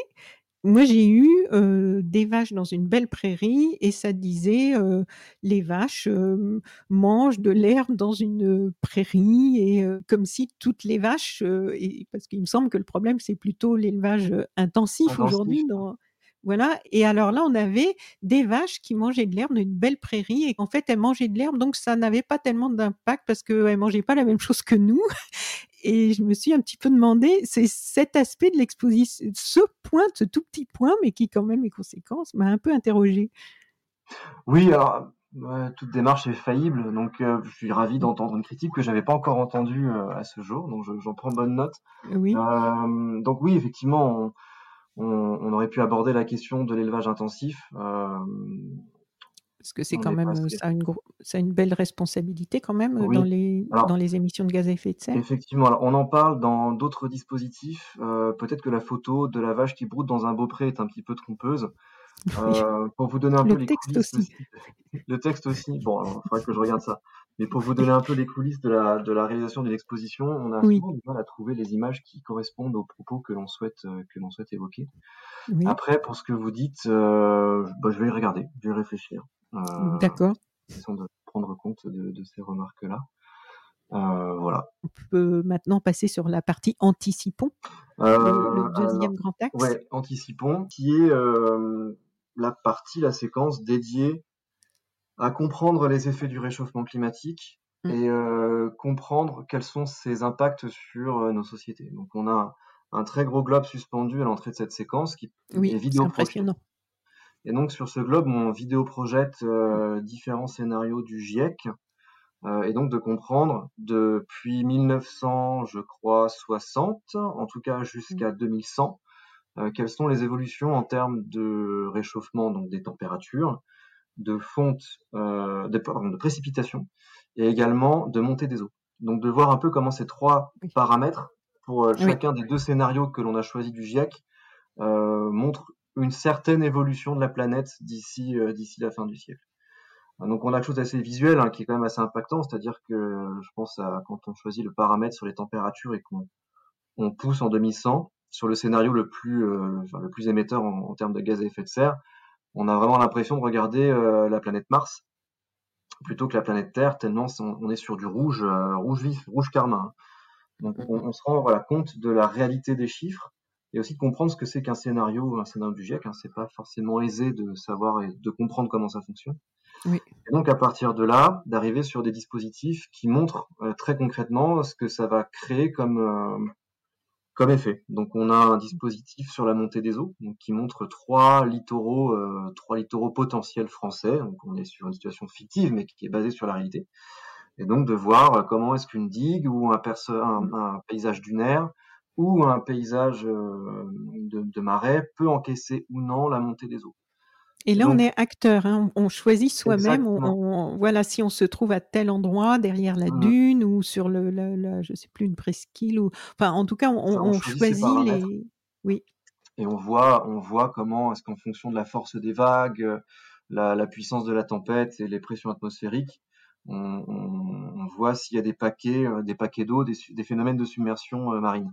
moi, j'ai eu euh, des vaches dans une belle prairie et ça disait euh, les vaches euh, mangent de l'herbe dans une prairie et comme si toutes les vaches, et, parce qu'il me semble que le problème c'est plutôt l'élevage intensif, intensif. aujourd'hui. Dans, voilà. Et alors là, on avait des vaches qui mangeaient de l'herbe dans une belle prairie et en fait, elles mangeaient de l'herbe, donc ça n'avait pas tellement d'impact parce qu'elles mangeaient pas la même chose que nous. Et je me suis un petit peu demandé, c'est cet aspect de l'exposition, ce point, ce tout petit point, mais qui quand même les conséquences, m'a un peu interrogé. Oui, alors euh, toute démarche est faillible, donc euh, je suis ravi d'entendre une critique que j'avais pas encore entendue euh, à ce jour, donc j'en prends bonne note. Oui. donc oui, effectivement, on, on, on, aurait pu aborder la question de l'élevage intensif parce que c'est quand même ça a, une ça a une belle responsabilité quand même oui. dans les alors, dans les émissions de gaz à effet de serre? Effectivement, alors on en parle dans d'autres dispositifs. Euh, Peut-être que la photo de la vache qui broute dans un beau pré est un petit peu trompeuse. Euh, pour vous donner un le peu les coulisses aussi. le texte aussi. Bon, il faudrait que je regarde ça. Mais pour vous donner un peu les coulisses de la de la réalisation d'une exposition, on a oui. souvent du mal à trouver les images qui correspondent aux propos que l'on souhaite que l'on souhaite évoquer. Oui. Après, pour ce que vous dites, euh, bah, je vais y regarder, je vais y réfléchir. Euh, D'accord. de prendre compte de, de ces remarques-là. Euh, voilà. On peut maintenant passer sur la partie anticipons, euh, le, deuxième alors, grand axe. Ouais, anticipons, qui est euh, la partie, la séquence dédiée à comprendre les effets du réchauffement climatique mmh. et comprendre quels sont ses impacts sur nos sociétés. Donc on a un, un, très gros globe suspendu à l'entrée de cette séquence qui oui, est vidéo impressionnant. Et donc sur ce globe, on vidéo projette euh, différents scénarios du GIEC, euh, et donc de comprendre depuis 1900, je crois, 60, en tout cas jusqu'à 2100, euh, quelles sont les évolutions en termes de réchauffement, donc des températures, de fonte, euh, de, pardon, de précipitation, et également de montée des eaux. Donc de voir un peu comment ces trois paramètres, pour chacun oui. des deux scénarios que l'on a choisi du GIEC, montrent une certaine évolution de la planète d'ici euh, d'ici la fin du siècle. Donc on a quelque chose d'assez visuel hein, qui est quand même assez impactant, c'est-à-dire que je pense à quand on choisit le paramètre sur les températures et qu'on on pousse en 2100 sur le scénario le plus euh, enfin, le plus émetteur en, en, termes de gaz à effet de serre, on a vraiment l'impression de regarder euh, la planète Mars plutôt que la planète Terre tellement on est sur du rouge euh, rouge vif, rouge carmin. Hein. Donc on, on se rend voilà, compte de la réalité des chiffres et aussi de comprendre ce que c'est qu'un scénario, un scénario du GIEC. Hein, c'est pas forcément aisé de savoir et de comprendre comment ça fonctionne. Oui. Et donc à partir de là, d'arriver sur des dispositifs qui montrent euh, très concrètement ce que ça va créer comme euh, comme effet. Donc on a un dispositif sur la montée des eaux, donc qui montre trois littoraux, euh, trois littoraux potentiels français. Donc on est sur une situation fictive, mais qui est basée sur la réalité. Et donc de voir comment est-ce qu'une digue ou un, un, un paysage dunaire ou un paysage euh, de, de, marais peut encaisser ou non la montée des eaux. Et là, Donc, on est acteur, hein. on, choisit soi-même. On, on, voilà, si on se trouve à tel endroit, derrière la mmh. dune ou sur le, la, la, je sais plus, une presqu'île ou, enfin, en tout cas, on, choisit les. Oui. et on voit, on voit comment est-ce qu'en fonction de la force des vagues, la, la, puissance de la tempête et les pressions atmosphériques, on, on, on voit s'il y a des paquets, des paquets d'eau, des, des, phénomènes de submersion marine.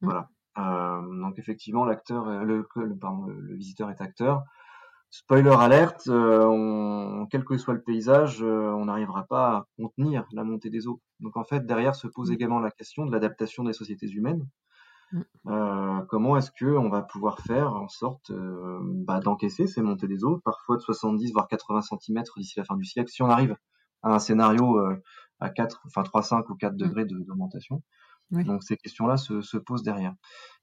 Mmh. Voilà. Euh, donc effectivement, l'acteur, le, le, pardon, le, visiteur est acteur. Spoiler alerte, euh, on, quel que soit le paysage, euh, on n'arrivera pas à contenir la montée des eaux. Donc en fait, derrière se pose mmh. également la question de l'adaptation des sociétés humaines. Euh, comment est-ce que on va pouvoir faire en sorte bah, d'encaisser ces montées des eaux, parfois de 70 voire 80 cm d'ici la fin du siècle, si on arrive à un scénario euh, à 4, enfin 3, 5 ou 4 mmh. degrés d'augmentation. Oui. Donc ces questions-là se, se, posent derrière.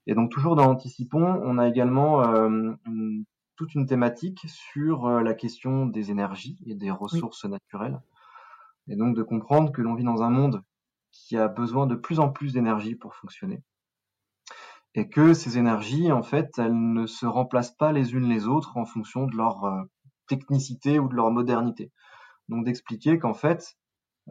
Et donc toujours dans Anticipons, on a également une toute une thématique sur euh, la question des énergies et des ressources oui. naturelles. Et donc de comprendre que l'on vit dans un monde qui a besoin de plus en plus d'énergie pour fonctionner. Et que ces énergies, en fait, elles ne se remplacent pas les unes les autres en fonction de leur euh, technicité ou de leur modernité. Donc d'expliquer qu'en fait,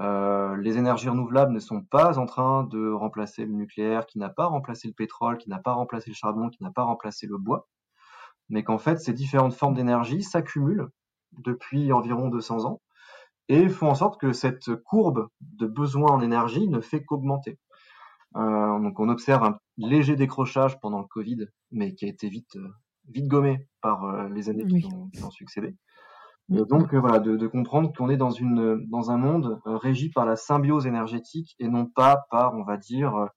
euh, les énergies renouvelables ne sont pas en train de remplacer le nucléaire, qui n'a pas remplacé le pétrole, qui n'a pas remplacé le charbon, qui n'a pas remplacé le bois, mais qu'en fait, ces différentes formes d'énergie s'accumulent depuis environ 200 ans et font en sorte que cette courbe de besoin en énergie ne fait qu'augmenter. Euh, donc on observe un léger décrochage pendant le Covid, mais qui a été vite, euh, vite gommé par les années oui. qui, ont, qui, ont, succédé. Et donc euh, voilà, de, de comprendre qu'on est dans, une, dans un monde euh, régi par la symbiose énergétique et non pas par, on va dire,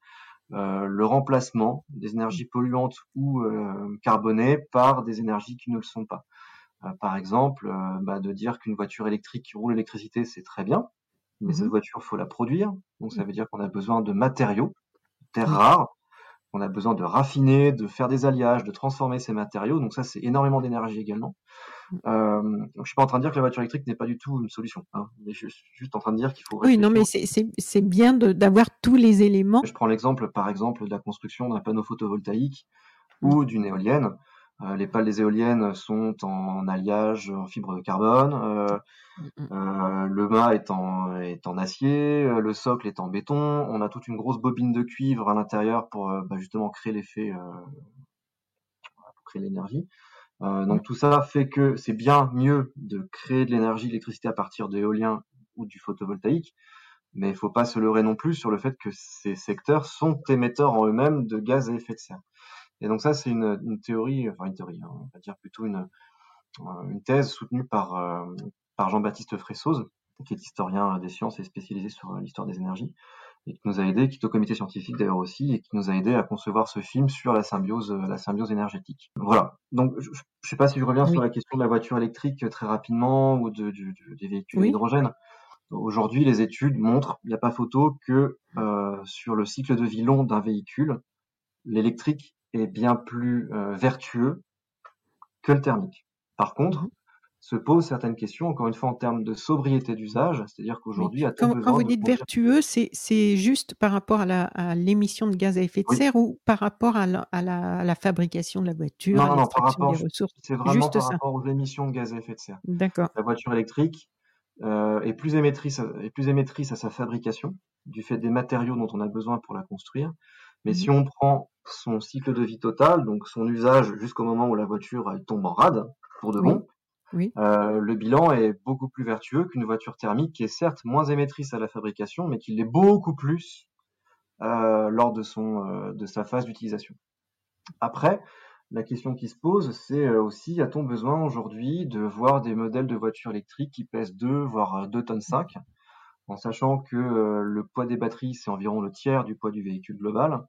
euh, le remplacement des énergies polluantes ou euh, carbonées par des énergies qui ne le sont pas. Euh, par exemple, bah, de dire qu'une voiture électrique qui roule l'électricité, c'est très bien, mais mmh. cette voiture, faut la produire. Donc ça veut dire qu'on a besoin de matériaux, terres rares, on a besoin de raffiner, de faire des alliages, de transformer ces matériaux. Donc ça, c'est énormément d'énergie également. Euh, donc je suis pas en train de dire que la voiture électrique n'est pas du tout une solution. Hein, mais je suis juste en train de dire qu'il faut. Oui, non, mais c'est bien d'avoir tous les éléments. Je prends l'exemple, par exemple, de la construction d'un panneau photovoltaïque ou d'une éolienne. Euh, les pales des éoliennes sont en alliage en fibre de carbone. Euh, euh, le mât est en, est en acier, le socle est en béton. On a toute une grosse bobine de cuivre à l'intérieur pour bah, justement créer l'effet, pour créer l'énergie. donc tout ça fait que c'est bien mieux de créer de l'énergie, d'électricité à partir d'éolien ou du photovoltaïque, mais il faut pas se leurrer non plus sur le fait que ces secteurs sont émetteurs en eux-mêmes de gaz à effet de serre. Et donc ça, c'est une, une, théorie, enfin une théorie, hein, on va dire plutôt une, une thèse soutenue par, euh, par Jean-Baptiste Fressoz, qui est historien des sciences et spécialisé sur l'histoire des énergies, et qui nous a aidé, qui est au comité scientifique d'ailleurs aussi, et qui nous a aidé à concevoir ce film sur la symbiose, la symbiose énergétique. Voilà. Donc, je, ne sais pas si je reviens oui. sur la question de la voiture électrique très rapidement ou de, de, de des véhicules oui. hydrogène. Aujourd'hui, les études montrent, il n'y a pas photo, que euh, sur le cycle de vie long d'un véhicule, l'électrique est bien plus euh, vertueux que le thermique. Par contre, mmh. se posent certaines questions, encore une fois en termes de sobriété d'usage, c'est-à-dire qu'aujourd'hui, oui. quand, quand, vous dites vertueux, c'est juste par rapport à l'émission de gaz à effet de oui. serre ou par rapport à la, à la, à la fabrication de la voiture, non, non, par rapport, c'est vraiment juste par ça. rapport aux émissions de gaz à effet de serre. D'accord. La voiture électrique euh, est, plus émettrice, est plus émettrice à sa fabrication du fait des matériaux dont on a besoin pour la construire. Mais mmh. si on prend son cycle de vie total, donc son usage jusqu'au moment où la voiture elle tombe en rade, pour de bon, oui. Euh, le bilan est beaucoup plus vertueux qu'une voiture thermique qui est certes moins émettrice à la fabrication, mais qui l'est beaucoup plus euh, lors de, son, euh, de sa phase d'utilisation. Après, la question qui se pose, c'est aussi, a-t-on besoin aujourd'hui de voir des modèles de voitures électriques qui pèsent 2, voire 2 tonnes 5, en sachant que le poids des batteries, c'est environ le tiers du poids du véhicule global,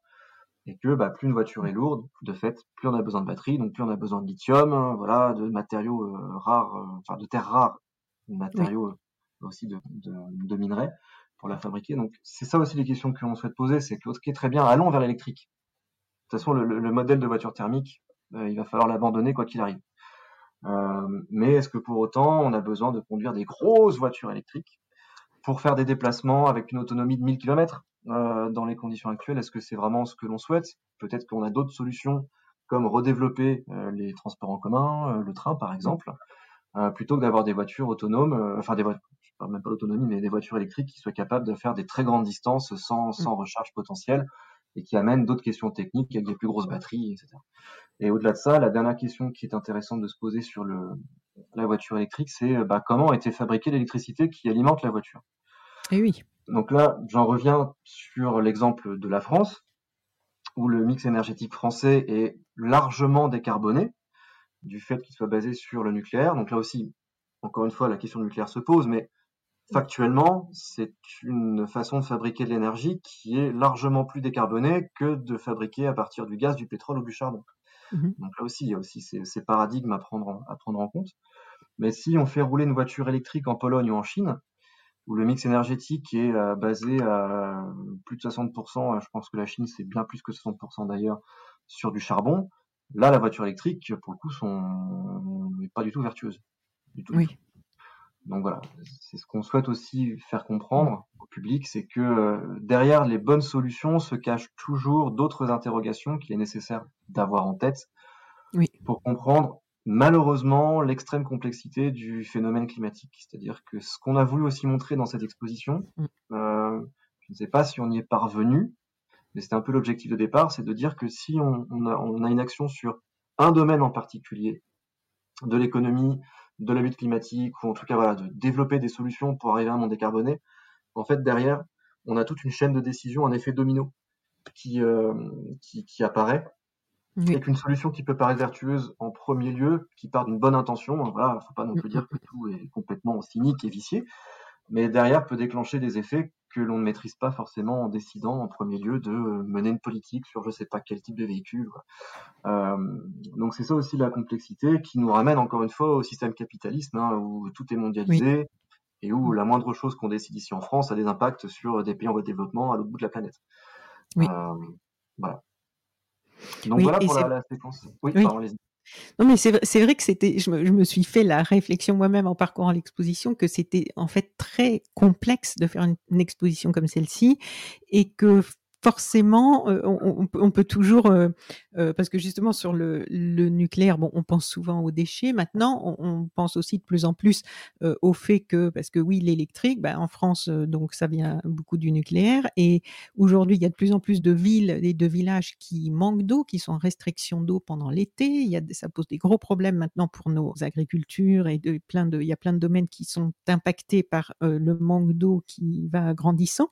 et que bah, plus une voiture est lourde, de fait, plus on a besoin de batterie, donc plus on a besoin de lithium, hein, voilà, de matériaux euh, rares, euh, enfin de terres rares, de matériaux oui. euh, aussi de, de, de, minerais pour la fabriquer. Donc c'est ça aussi les questions que l'on souhaite poser, c'est que ok très bien, allons vers l'électrique. De toute façon, le, le, modèle de voiture thermique, euh, il va falloir l'abandonner quoi qu'il arrive. Mais est-ce que pour autant on a besoin de conduire des grosses voitures électriques pour faire des déplacements avec une autonomie de 1000 km euh, dans les conditions actuelles Est-ce que c'est vraiment ce que l'on souhaite? Peut-être qu'on a d'autres solutions comme redévelopper euh, les transports en commun, euh, le train par exemple, euh, plutôt que d'avoir des voitures autonomes, euh, enfin des voitures, je parle même pas d'autonomie, mais des voitures électriques qui soient capables de faire des très grandes distances sans, sans recharge potentielle et qui amène d'autres questions techniques avec des plus grosses batteries, etc. Et au-delà de ça, la dernière question qui est intéressante de se poser sur le, la voiture électrique, c'est bah, comment a été fabriquée l'électricité qui alimente la voiture? Et eh oui. Donc là, j'en reviens sur l'exemple de la France, où le mix énergétique français est largement décarboné du fait qu'il soit basé sur le nucléaire. Donc là aussi, encore une fois, la question du nucléaire se pose, mais factuellement, c'est une façon de fabriquer de l'énergie qui est largement plus décarbonée que de fabriquer à partir du gaz, du pétrole ou du charbon. Mmh Donc là aussi, il y a aussi ces, paradigmes à prendre, en, à prendre en compte. Mais si on fait rouler une voiture électrique en Pologne ou en Chine, où le mix énergétique est euh, basé à plus de 60%, je pense que la Chine c'est bien plus que 60% d'ailleurs, sur du charbon, là la voiture électrique, pour le coup, n'est pas du tout vertueuse. Du tout. Oui. Donc voilà, c'est ce qu'on souhaite aussi faire comprendre au public, c'est que euh, derrière les bonnes solutions se cachent toujours d'autres interrogations qu'il est nécessaire d'avoir en tête pour comprendre malheureusement l'extrême complexité du phénomène climatique. C'est-à-dire que ce qu'on a voulu aussi montrer dans cette exposition, mm. euh, je ne sais pas si on y est parvenu, mais c'était un peu l'objectif de départ, c'est de dire que si on, a, on, a, une action sur un domaine en particulier de l'économie, de la lutte climatique, ou en tout cas voilà, de développer des solutions pour arriver à un monde décarboné, en fait derrière, on a toute une chaîne de décisions, un effet domino qui, euh, qui, qui apparaît avec une solution qui peut paraître vertueuse en premier lieu, qui part d'une bonne intention. Hein, voilà, faut pas non plus dire que tout est complètement cynique et vicié, mais derrière peut déclencher des effets que l'on ne maîtrise pas forcément en décidant en premier lieu de mener une politique sur je sais pas quel type de véhicule. Euh, donc c'est ça aussi la complexité qui nous ramène encore une fois au système capitaliste hein, où tout est mondialisé et où la moindre chose qu'on décide ici en France a des impacts sur des pays en voie de développement à l'autre bout de la planète. Oui. Euh, voilà. Donc voilà pour la, séquence. Oui, Non, mais c'est vrai que c'était, je me, suis fait la réflexion moi-même en parcourant l'exposition que c'était en fait très complexe de faire une exposition comme celle-ci et que forcément, euh, on, peut toujours, euh, euh, parce que justement sur le, nucléaire, bon, on pense souvent aux déchets. Maintenant, on, pense aussi de plus en plus au fait que, parce que oui, l'électrique, ben, en France, donc ça vient beaucoup du nucléaire, et aujourd'hui, il y a de plus en plus de villes et de villages qui manquent d'eau, qui sont en restriction d'eau pendant l'été. Il y a, ça pose des gros problèmes maintenant pour nos agricultures et de plein de, il y a plein de domaines qui sont impactés par le manque d'eau qui va grandissant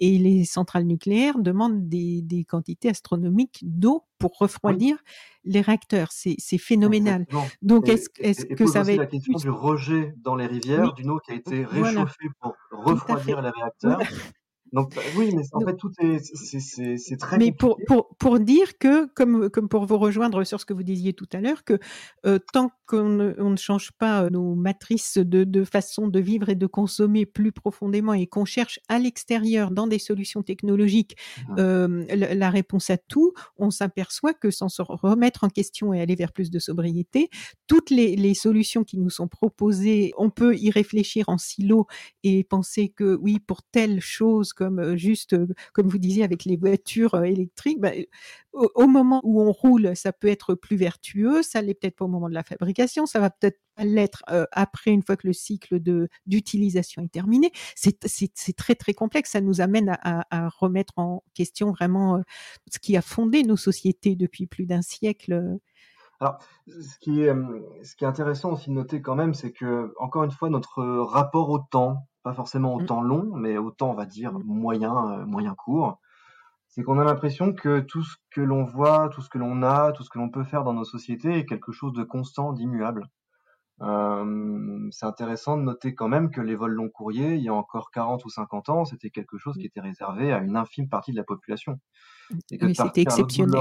et les centrales nucléaires demandent des, quantités astronomiques d'eau pour refroidir les réacteurs. C'est phénoménal. Donc, est-ce que ça va être la question du rejet dans les rivières d'une eau qui a été réchauffée pour refroidir les réacteurs donc bah, oui, mais en fait tout est c'est très. Mais pour, pour pour dire que comme comme pour vous rejoindre sur ce que vous disiez tout à l'heure que euh, tant qu'on ne, on ne change pas euh, nos matrices de, de façon de vivre et de consommer plus profondément et qu'on cherche à l'extérieur dans des solutions technologiques mmh euh, la, réponse à tout, on s'aperçoit que sans se remettre en question et aller vers plus de sobriété, toutes les, les solutions qui nous sont proposées, on peut y réfléchir en silo et penser que oui pour telle chose comme juste, comme vous disiez, avec les voitures électriques, bah, au, moment où on roule, ça peut être plus vertueux, ça l'est peut-être pas au moment de la fabrication, ça va peut-être pas l'être après, une fois que le cycle de d'utilisation est terminé. C'est très très complexe, ça nous amène à, remettre en question vraiment ce qui a fondé nos sociétés depuis plus d'un siècle. Alors, ce qui, est, ce qui est intéressant aussi de noter quand même, c'est que, encore une fois, notre rapport au temps, pas forcément au mmh. temps long, mais au temps, on va dire, mmh. moyen, euh, moyen court. C'est qu'on a l'impression que tout ce que l'on voit, tout ce que l'on a, tout ce que l'on peut faire dans nos sociétés est quelque chose de constant, d'immuable. Euh, c'est intéressant de noter quand même que les vols long courriers, il y a encore 40 ou 50 ans, c'était quelque chose qui était réservé à une infime partie de la population. Et que oui, c'était exceptionnel.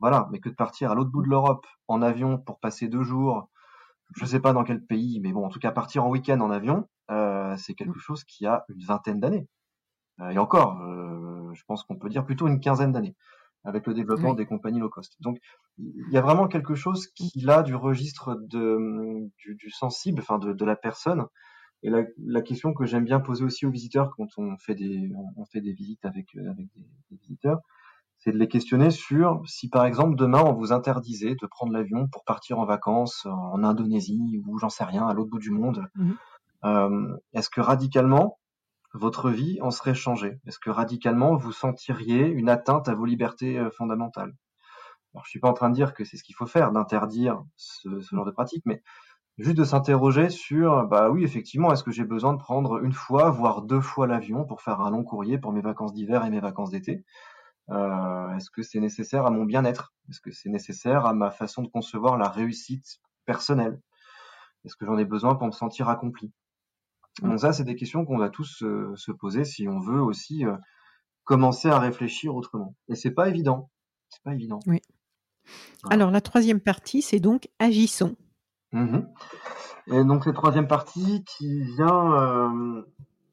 Voilà, mais que de partir à l'autre bout de l'Europe en avion pour passer deux jours, je sais pas dans quel pays, mais bon, en tout cas partir en week-end en avion, euh, c'est quelque mmh. chose qui a une vingtaine d'années. Euh, et encore, euh, je pense qu'on peut dire plutôt une quinzaine d'années avec le développement des compagnies low cost. Donc, il y a vraiment quelque chose mmh. qui, là, du registre de, du, sensible, enfin, de, la personne. Et la, question que j'aime bien poser aussi aux visiteurs quand on fait des, on fait des visites avec, avec des, visiteurs, c'est de les questionner sur si, par exemple, demain, on vous interdisait de prendre l'avion pour partir en vacances en Indonésie ou j'en sais rien, à l'autre bout du monde. Mmh. Euh, est-ce que radicalement, votre vie en serait changée? Est-ce que radicalement vous sentiriez une atteinte à vos libertés euh, fondamentales? Alors je suis pas en train de dire que c'est ce qu'il faut faire, d'interdire ce, ce, genre de pratique, mais juste de s'interroger sur, bah oui, effectivement, est-ce que j'ai besoin de prendre une fois, voire deux fois l'avion pour faire un long courrier pour mes vacances d'hiver et mes vacances d'été? Euh, Est-ce que c'est nécessaire à mon bien-être? Est-ce que c'est nécessaire à ma façon de concevoir la réussite personnelle? Est-ce que j'en ai besoin pour me sentir accompli? Donc ça, c'est des questions qu'on va tous euh, se poser si on veut aussi euh, commencer à réfléchir autrement. Et c'est pas évident. C'est pas évident. Oui. Alors la troisième partie, c'est donc agissons. Mmh Et donc cette troisième partie qui vient euh,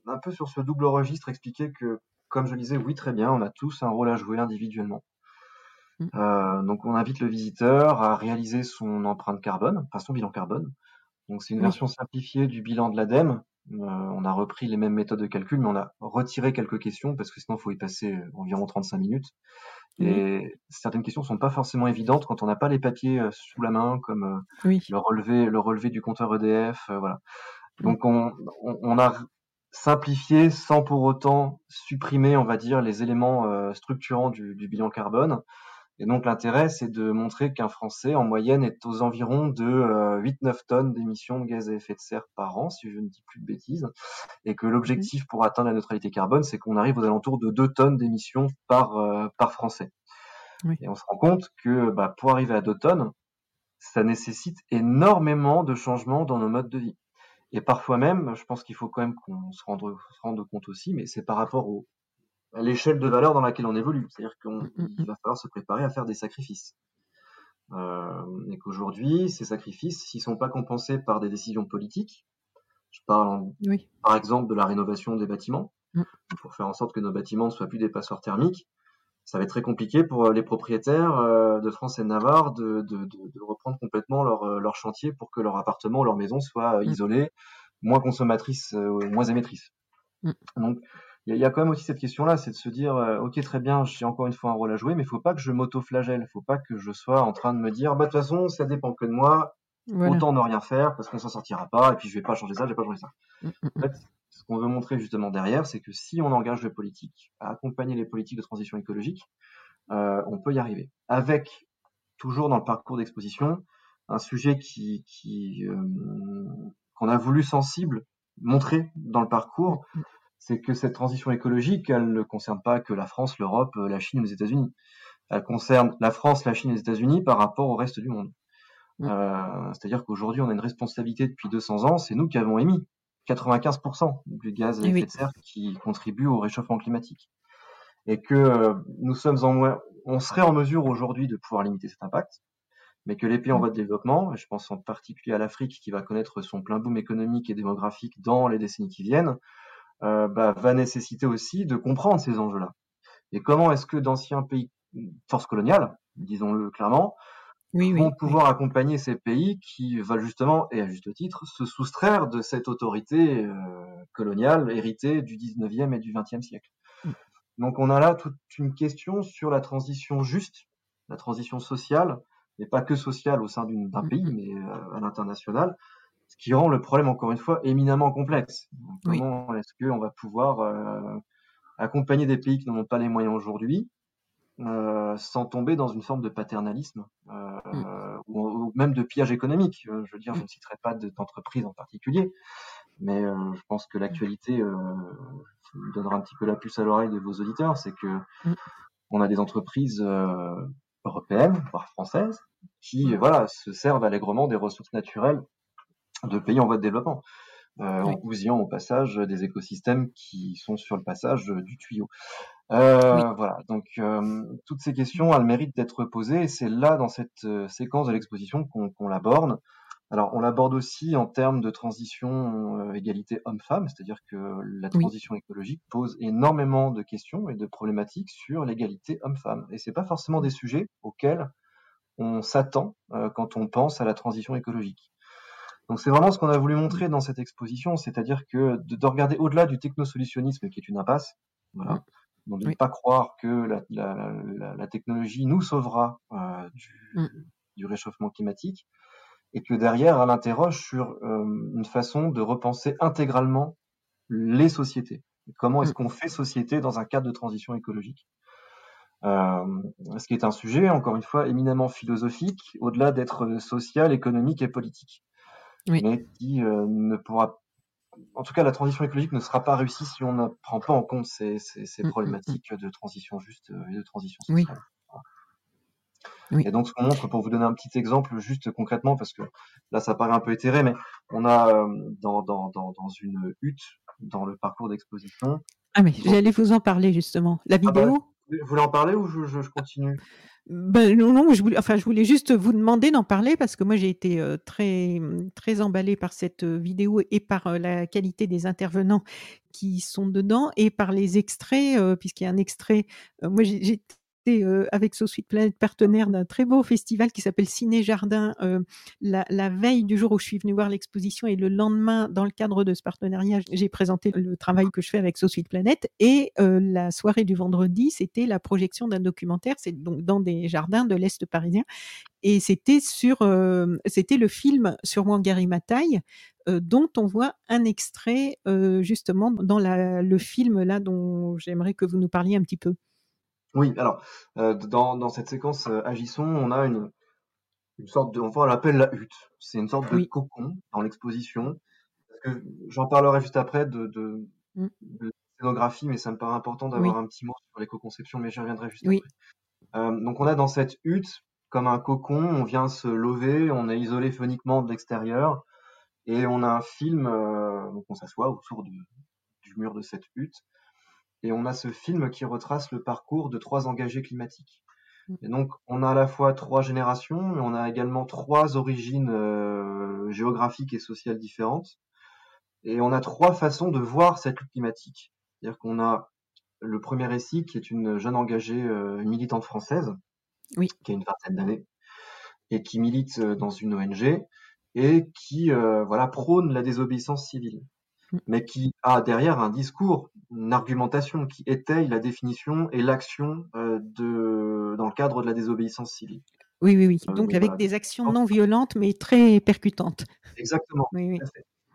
un peu sur ce double registre expliquer que, comme je le disais, oui très bien, on a tous un rôle à jouer individuellement. Mmh. Donc on invite le visiteur à réaliser son empreinte carbone, enfin son bilan carbone. Donc c'est une version simplifiée du bilan de l'ADEME. Euh, on a repris les mêmes méthodes de calcul, mais on a retiré quelques questions parce que sinon il faut y passer euh, environ 35 minutes. Et certaines questions sont pas forcément évidentes quand on n'a pas les papiers euh, sous la main, comme Oui. le relevé, le relevé du compteur EDF, voilà. Donc on, on, on a simplifié sans pour autant supprimer, on va dire, les éléments structurants du, du bilan carbone. Et donc l'intérêt, c'est de montrer qu'un Français, en moyenne, est aux environs de euh, 8-9 tonnes d'émissions de gaz à effet de serre par an, si je ne dis plus de bêtises, et que l'objectif pour atteindre la neutralité carbone, c'est qu'on arrive aux alentours de 2 tonnes d'émissions par, euh, par Français. Oui. Et on se rend compte que bah, pour arriver à 2 tonnes, ça nécessite énormément de changements dans nos modes de vie. Et parfois même, je pense qu'il faut quand même qu'on se rende, se rende compte aussi, mais c'est par rapport au, l'échelle de valeur dans laquelle on évolue. C'est-à-dire qu'il Mm, mm, mm. va falloir se préparer à faire des sacrifices. Euh, et qu'aujourd'hui, ces sacrifices, s'ils sont pas compensés par des décisions politiques, je parle en- Oui. par exemple de la rénovation des bâtiments, pour faire en sorte que nos bâtiments ne soient plus des passoires thermiques, ça va être très compliqué pour euh, les propriétaires euh, de France et de Navarre de, de, de, de reprendre complètement leur, euh, leur chantier pour que leur appartement ou leur maison soit euh, Mm. isolé, moins consommatrice, euh, moins émettrice. Donc, il y, a- il y a quand même aussi cette question-là, c'est de se dire, euh, ok, très bien, j'ai encore une fois un rôle à jouer, mais il faut pas que je m'auto-flagelle, faut pas que je sois en train de me dire, bah de toute façon, ça dépend que de moi, Voilà. autant ne rien faire parce qu'on s'en sortira pas, et puis je vais pas changer ça, je vais pas changer ça. Mm, mm, En fait, ce qu'on veut montrer justement derrière, c'est que si on engage le politique à accompagner les politiques de transition écologique, euh, on peut y arriver. Avec, toujours dans le parcours d'exposition, un sujet qui, qui euh, qu'on a voulu sensible, montrer dans le parcours, Mm. C'est que cette transition écologique, elle ne concerne pas que la France, l'Europe, la Chine ou les États-Unis. Elle concerne la France, la Chine et les États-Unis par rapport au reste du monde. Mm. Euh, C'est-à-dire qu'aujourd'hui, on a une responsabilité depuis 200 ans, c'est nous qui avons émis 95% du gaz à Eh effet oui. de serre qui contribue au réchauffement climatique. Et que euh, nous sommes en moins, on serait en mesure aujourd'hui de pouvoir limiter cet impact, mais que les pays en Mm. voie de développement, et je pense en particulier à l'Afrique qui va connaître son plein boom économique et démographique dans les décennies qui viennent, euh, bah, va nécessiter aussi de comprendre ces enjeux-là. Et comment est-ce que d'anciens pays, forces coloniales, disons-le clairement, Oui, vont oui. pouvoir accompagner ces pays qui veulent justement, et à juste titre, se soustraire de cette autorité euh, coloniale héritée du 19e et du 20e siècle? Mm. Donc on a là toute une question sur la transition juste, la transition sociale, mais pas que sociale au sein d'un Mm, pays, mais euh, à l'international, ce qui rend le problème encore une fois éminemment complexe. Donc, Oui. Comment est-ce qu'on va pouvoir euh, accompagner des pays qui n'en ont pas les moyens aujourd'hui euh, sans tomber dans une forme de paternalisme euh, Mm. ou, ou même de pillage économique? Euh, je veux dire, je Mm. ne citerai pas de- d'entreprise en particulier, mais euh, je pense que l'actualité euh, donnera un petit peu la puce à l'oreille de vos auditeurs. C'est que Mm. on a des entreprises européennes, voire françaises, qui voilà se servent allègrement des ressources naturelles de pays en voie de développement. Euh, Oui. en bousillant au passage des écosystèmes qui sont sur le passage euh, du tuyau. Euh, Oui. Voilà, donc euh, toutes ces questions, elles méritent d'être posées et c'est là, dans cette séquence de l'exposition, qu'on l'aborde. Alors, on l'aborde aussi en termes de transition euh, égalité homme-femme, c'est-à-dire que la Oui. transition écologique pose énormément de questions et de problématiques sur l'égalité homme-femme. Et c'est pas forcément des sujets auxquels on s'attend euh, quand on pense à la transition écologique. Donc c'est vraiment ce qu'on a voulu montrer dans cette exposition, c'est-à-dire que de, de regarder au-delà du technosolutionnisme qui est une impasse, voilà, donc de ne pas croire que la, la, la, la technologie nous sauvera euh, du, Mm. du réchauffement climatique, et que derrière elle interroge sur euh, une façon de repenser intégralement les sociétés. Comment est-ce Mm. qu'on fait société dans un cadre de transition écologique? Euh, Ce qui est un sujet, encore une fois, éminemment philosophique, au-delà d'être social, économique et politique, Oui. mais qui euh, ne pourra, en tout cas, la transition écologique ne sera pas réussie si on ne prend pas en compte ces, ces- ces Mm, mm, mm. problématiques de transition juste euh, et de transition sociale. Oui. Et donc, ce qu'on montre, pour vous donner un petit exemple, juste concrètement, parce que là, ça paraît un peu éthéré, mais on a euh, dans, dans, dans, dans une hutte, dans le parcours d'exposition. Ah mais j'allais vous en parler justement. La Ah bah, vidéo Vous voulez en parler ou je, continue? Ben non, non, je voulais, enfin, je voulais juste vous demander d'en parler parce que moi j'ai été euh, très, très emballée par cette euh, vidéo et par euh, la qualité des intervenants qui sont dedans et par les extraits, puisqu'il y a un extrait. moi j'ai- euh, avec So Sweet Planet partenaire d'un très beau festival qui s'appelle Ciné Jardin euh, la, veille du jour où je suis venue voir l'exposition et le lendemain, dans le cadre de ce partenariat, j'ai présenté le travail que je fais avec So Sweet Planet. Et euh, la soirée du vendredi, c'était la projection d'un documentaire, c'est donc dans des jardins de l'Est parisien. Et c'était sur, c'était le film sur Wangari Maathai euh, dont on voit un extrait justement dans le film là dont j'aimerais que vous nous parliez un petit peu. Oui, alors, euh, dans, dans cette séquence euh, Agissons, on a une, une sorte de, enfin, on l'appelle la hutte. C'est une sorte de Oui. cocon dans l'exposition. Parce que J'en parlerai juste après de, de, Mm. de scénographie, mais ça me paraît important d'avoir Oui. un petit mot sur l'éco-conception, mais j'y reviendrai juste Oui. après. Euh, donc on a dans cette hutte, comme un cocon, on vient se lever, on est isolé phoniquement de l'extérieur, et on a un film, donc on s'assoit autour de- du mur de cette hutte, et on a ce film qui retrace le parcours de trois engagés climatiques. Mm. Et donc, on a à la fois trois générations, mais on a également trois origines euh, géographiques et sociales différentes. Et on a trois façons de voir cette lutte climatique. C'est-à-dire qu'on a le premier récit qui est une jeune engagée, euh, militante française, Oui. qui a une vingtaine d'années, et qui milite euh, dans une ONG, et qui euh, voilà prône la désobéissance civile Mm. mais qui a derrière un discours, une argumentation qui étaye la définition et l'action euh, de dans le cadre de la désobéissance civile. Oui, oui, oui. Euh, Donc avec voilà. des actions non violentes mais très percutantes. Exactement. Oui, oui.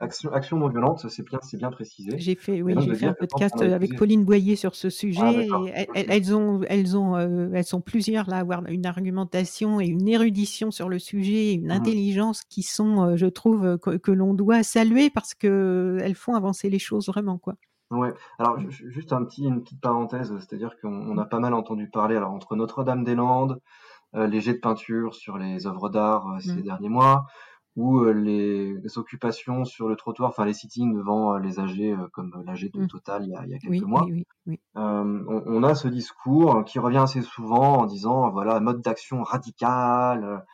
Action, action non violente, c'est bien, bien précisé. J'ai fait, oui, j'ai fait un podcast a avec Pauline Boyer sur ce Ah, sujet. et elles, ont, elles ont, euh, elles sont plusieurs là à avoir une argumentation et une érudition sur le sujet, une Mhm. intelligence qui sont, euh, je trouve, euh, que, que l'on doit saluer parce que elles font avancer les choses vraiment, quoi. Ouais. Alors ju- ju- juste un petit, une petite parenthèse, c'est-à-dire qu'on on a pas mal entendu parler alors entre Notre-Dame-des-Landes, euh, les jets de peinture sur les œuvres d'art euh, ces Mm. derniers mois, ou euh, les, occupations sur le trottoir, enfin les sittings devant euh, les euh, comme l'AG de Mm. Total il y a, il y a quelques Oui, mois. oui, oui, oui. Euh, on, on a ce discours qui revient assez souvent en disant voilà mode d'action radical,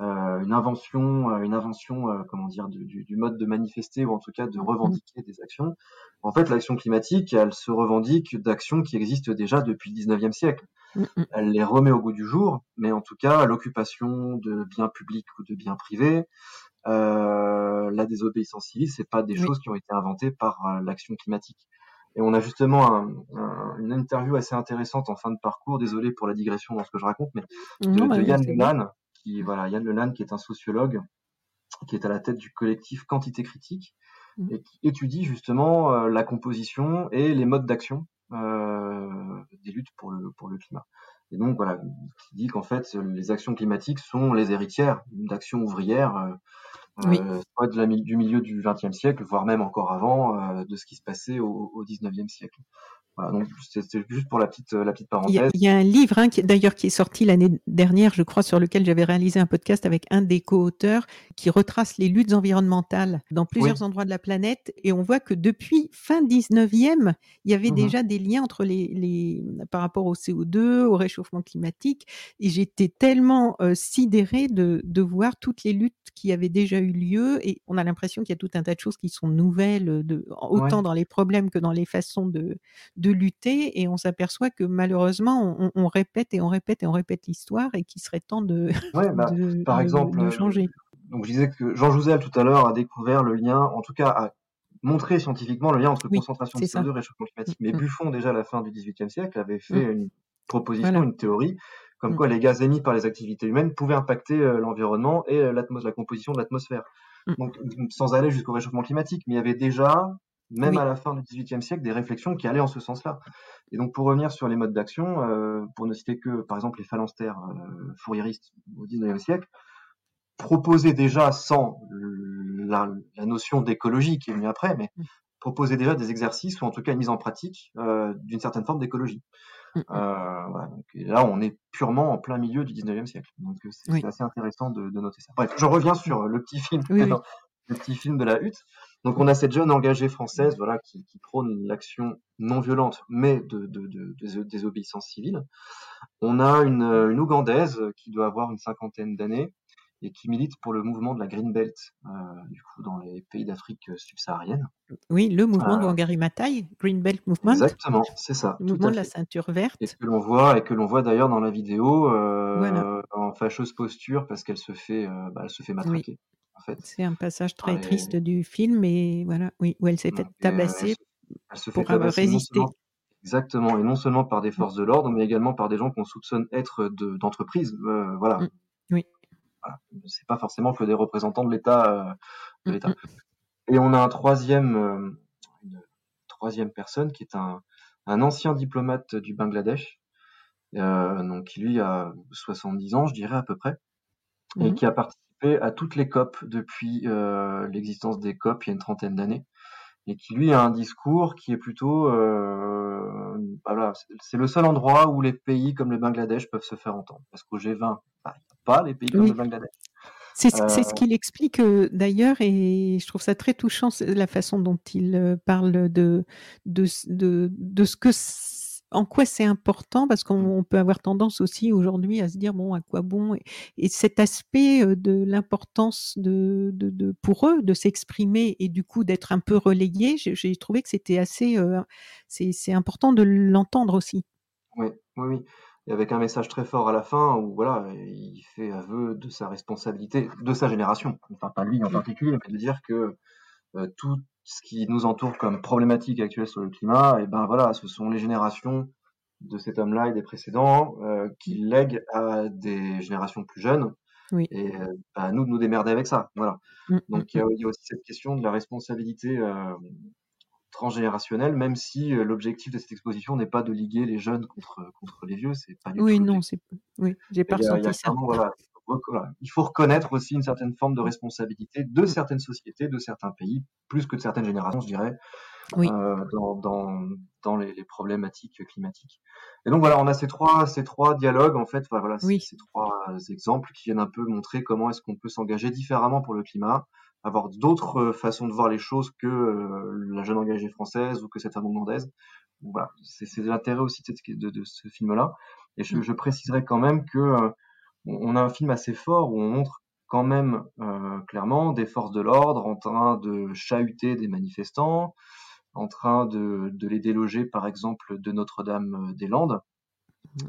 une invention, euh, une invention euh, comment dire du, du- du mode de manifester ou en tout cas de revendiquer des actions. En fait, l'action climatique, elle se revendique d'actions qui existent déjà depuis le 19e siècle. Mm, mm. Elle les remet au goût du jour, mais en tout cas l'occupation de biens publics ou de biens privés, euh, la désobéissance civile, c'est pas des Oui. choses qui ont été inventées par euh, l'action climatique. Et on a justement un- un- une interview assez intéressante en fin de parcours, désolé pour la digression dans ce que je raconte, mais de, Non, de bah, Yann. Leland, qui voilà Yann Leland qui est un sociologue, qui est à la tête du collectif Quantité Critique Mhm. et qui étudie justement euh, la composition et les modes d'action euh, des luttes pour le pour le climat. Et donc voilà, qui dit qu'en fait les actions climatiques sont les héritières d'actions ouvrières, euh, Oui. soit de la, mi- du milieu du XXe siècle, voire même encore avant de ce qui se passait au, au XIXe siècle. Voilà, donc c'était juste pour la petite la petite parenthèse. il y a un livre, hein, d'ailleurs, qui est sorti l'année dernière, je crois, sur lequel j'avais réalisé un podcast avec un des co-auteurs, qui retrace les luttes environnementales dans plusieurs endroits de la planète. Et on voit que depuis fin 19e, il y avait Mhm. déjà des liens entre les, les, par rapport au CO2, au réchauffement climatique. Et j'étais tellement euh, sidérée de, de voir toutes les luttes qui avaient déjà eu lieu. Et on a l'impression qu'il y a tout un tas de choses qui sont nouvelles, de, autant Ouais. dans les problèmes que dans les façons de, de lutter et on s'aperçoit que malheureusement on, on répète et on répète et on répète l'histoire et qu'il serait temps de, Ouais, bah, de, par de- exemple, de changer. Donc je disais que Jean Jouzel tout à l'heure a découvert le lien, en tout cas a montré scientifiquement le lien entre Oui, concentration de c'est ça. CO2 et réchauffement climatique. Mais Mm, mm. Buffon déjà à la fin du XVIIIe siècle avait fait une proposition, Voilà. une théorie, comme Mm. quoi les gaz émis par les activités humaines pouvaient impacter euh, l'environnement et euh, la composition de l'atmosphère. Mm. Donc sans aller jusqu'au réchauffement climatique, mais il y avait déjà même à la fin du XVIIIe siècle, des réflexions qui allaient en ce sens-là. Et donc, pour revenir sur les modes d'action, euh, pour ne citer que, par exemple, les phalanstères euh, fourriéristes au XIXe siècle, proposaient déjà, sans la, notion d'écologie qui est venue après, mais mmh. proposaient déjà des exercices ou en tout cas une mise en pratique euh, d'une certaine forme d'écologie. Mmh, mmh. Voilà, donc, là, on est purement en plein milieu du 19e siècle. Donc, c'est assez intéressant de, de, noter ça. Bref, je reviens sur le petit film, le petit film de la hutte. Donc, on a cette jeune engagée française, voilà, qui, qui prône l'action non violente, mais de, de, de, de, désobéissance civile. On a une, une Ougandaise qui doit avoir une cinquantaine d'années et qui milite pour le mouvement de la Green Belt, euh, du coup, dans les pays d'Afrique subsaharienne. Oui, le mouvement de euh, Wangari Maathai, Green Belt Movement. Exactement, c'est ça. Le mouvement de la ceinture verte. Et que l'on voit, et que l'on voit d'ailleurs dans la vidéo euh, en fâcheuse posture parce qu'elle se fait, euh, bah, elle se fait matraquer. En fait. C'est un passage très triste du film, et voilà, oui, où elle s'est fait tabasser elle, se pour avoir résisté. Exactement, et non seulement par des forces de l'ordre, mais également par des gens qu'on soupçonne être d'entreprises. De, voilà. Mmh. Oui c'est pas forcément que des représentants de l'État. Euh, mmh, mmh. Et on a un troisième, euh, une troisième personne qui est un, un ancien diplomate du Bangladesh, euh, donc qui lui a 70 ans, je dirais à peu près, et qui a participé à toutes les COP depuis euh, l'existence des COP il y a une trentaine d'années, et qui lui a un discours qui est plutôt, euh, voilà, c'est le seul endroit où les pays comme le Bangladesh peuvent se faire entendre, parce qu'au G20, bah, pas les pays comme le Bangladesh. C'est ce qu'il explique euh, d'ailleurs, et je trouve ça très touchant, la façon dont il euh, parle de, de, de, de ce que en quoi c'est important? Parce qu'on peut avoir tendance aussi aujourd'hui à se dire bon à quoi bon? Et, cet aspect de l'importance de, de, de, pour eux de s'exprimer et du coup d'être un peu relayé j'ai trouvé que c'était assez c'est important de l'entendre aussi. Oui oui oui. Et avec un message très fort à la fin où voilà, il fait aveu de sa responsabilité, de sa génération, enfin pas lui en particulier, mais de dire que euh, tout ce qui nous entoure comme problématique actuelle sur le climat, et ben voilà, ce sont les générations de cet homme-là et des précédents euh, qui lèguent à des générations plus jeunes. Oui. Et euh, à nous de nous démerder avec ça. Voilà. Mmh, mmh, Donc il y, a, il y, a aussi cette question de la responsabilité euh, transgénérationnel, même si euh, l'objectif de cette exposition n'est pas de liguer les jeunes contre, contre les vieux, c'est pas du oui, tout. Non, c'est oui, j'ai pas ressenti ça. Voilà, il faut reconnaître aussi une certaine forme de responsabilité de certaines sociétés, de certains pays, plus que de certaines générations, je dirais, oui. euh, dans, dans, dans les, les, problématiques climatiques. Et donc voilà, on a ces trois, ces trois dialogues, en fait, voilà, oui. ces, ces trois exemples qui viennent un peu montrer comment est-ce qu'on peut s'engager différemment pour le climat, avoir d'autres euh, façons de voir les choses que euh, la jeune engagée française ou que cette femme hollandaise. Voilà, c'est l'intérêt aussi de, de, ce film-là. Et je, je, préciserai quand même que euh, on a un film assez fort où on montre quand même euh, clairement des forces de l'ordre en train de chahuter des manifestants, en train de, de les déloger par exemple de Notre-Dame-des-Landes.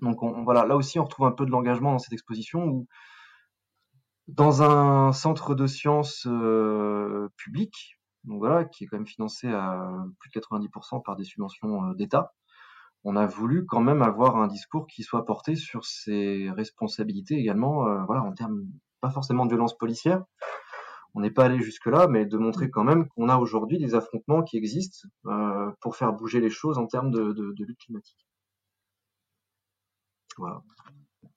Donc on, voilà, là aussi on retrouve un peu de l'engagement dans cette exposition où dans un centre de sciences euh, public, donc voilà, qui est quand même financé à plus de 90% par des subventions euh, d'État, on a voulu quand même avoir un discours qui soit porté sur ses responsabilités également, euh, voilà, en termes pas forcément de violence policière. On n'est pas allé jusque là, mais de montrer quand même qu'on a aujourd'hui des affrontements qui existent euh, pour faire bouger les choses en termes de, de, de lutte climatique. Voilà.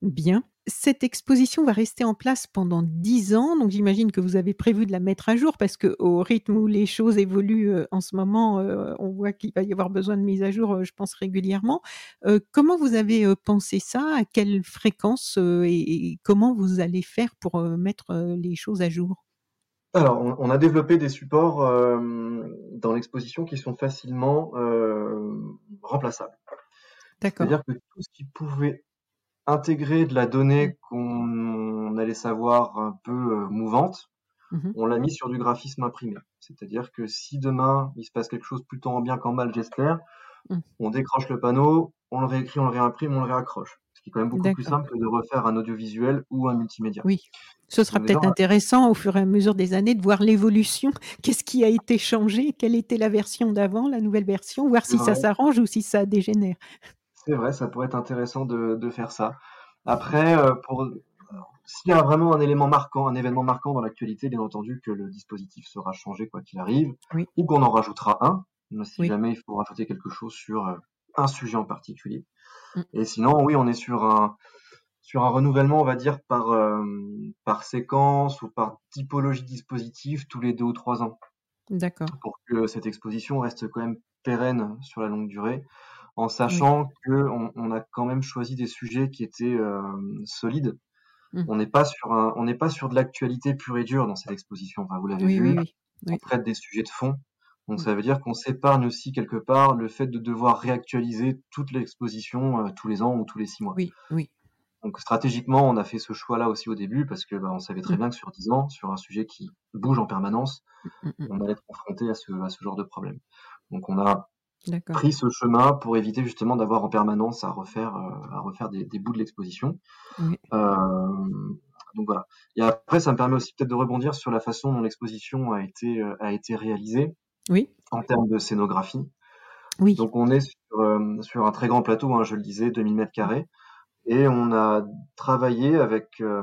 Bien. Cette exposition va rester en place pendant dix ans, donc j'imagine que vous avez prévu de la mettre à jour parce que au rythme où les choses évoluent euh, en ce moment, euh, on voit qu'il va y avoir besoin de mise à jour, euh, je pense régulièrement. Comment vous avez pensé ça? À quelle fréquence et, comment vous allez faire pour mettre les choses à jour? Alors, on, on, a développé des supports dans l'exposition qui sont facilement remplaçables. D'accord. C'est-à-dire que tout ce qui pouvait intégrer de la donnée qu'on allait savoir un peu euh, mouvante, mmh on l'a mis sur du graphisme imprimé. C'est-à-dire que si demain il se passe quelque chose plutôt en bien qu'en mal, j'espère, mmh. on décroche le panneau, on le réécrit, on le réimprime, on le réaccroche. Ce qui est quand même beaucoup plus simple que de refaire un audiovisuel ou un multimédia. Oui, ce sera peut-être intéressant au fur et à mesure des années de voir l'évolution. Qu'est-ce qui a été changé? Quelle était la version d'avant, la nouvelle version? Voir si ça s'arrange ou si ça dégénère. C'est vrai, ça pourrait être intéressant de, de faire ça. Après, euh, pour s'il y a vraiment un élément marquant, un événement marquant dans l'actualité, bien entendu que le dispositif sera changé quoi qu'il arrive, oui. ou qu'on en rajoutera un. si jamais il faut rajouter quelque chose sur euh, un sujet en particulier. Mm. Et sinon, oui, on est sur un sur un renouvellement, on va dire par euh, par séquence ou par typologie dispositif tous les deux ou trois ans. D'accord. Pour que cette exposition reste quand même pérenne sur la longue durée, en sachant que on, a quand même choisi des sujets qui étaient euh, solides. Mmh. On n'est pas sur un, on n'est pas sur de l'actualité pure et dure dans cette exposition. Enfin, vous l'avez vu, on traite des sujets de fond. Donc mmh. ça veut dire qu'on s'épargne aussi quelque part le fait de devoir réactualiser toute l'exposition euh, tous les ans ou tous les six mois. Oui, oui. Donc stratégiquement, on a fait ce choix-là aussi au début parce que bah, on savait très mmh. bien que sur 10 ans, sur un sujet qui bouge en permanence, mmh, on allait être confronté à ce, à ce genre de problème. Donc on a pris ce chemin pour éviter justement d'avoir en permanence à refaire, euh, à refaire des, des bouts de l'exposition. Euh, donc voilà. Et après, ça me permet aussi peut-être de rebondir sur la façon dont l'exposition a été, euh, a été réalisée oui. en termes de scénographie. Oui. Donc on est sur, euh, sur un très grand plateau, hein, je le disais, 2000 mètres carrés. Et on a travaillé avec euh,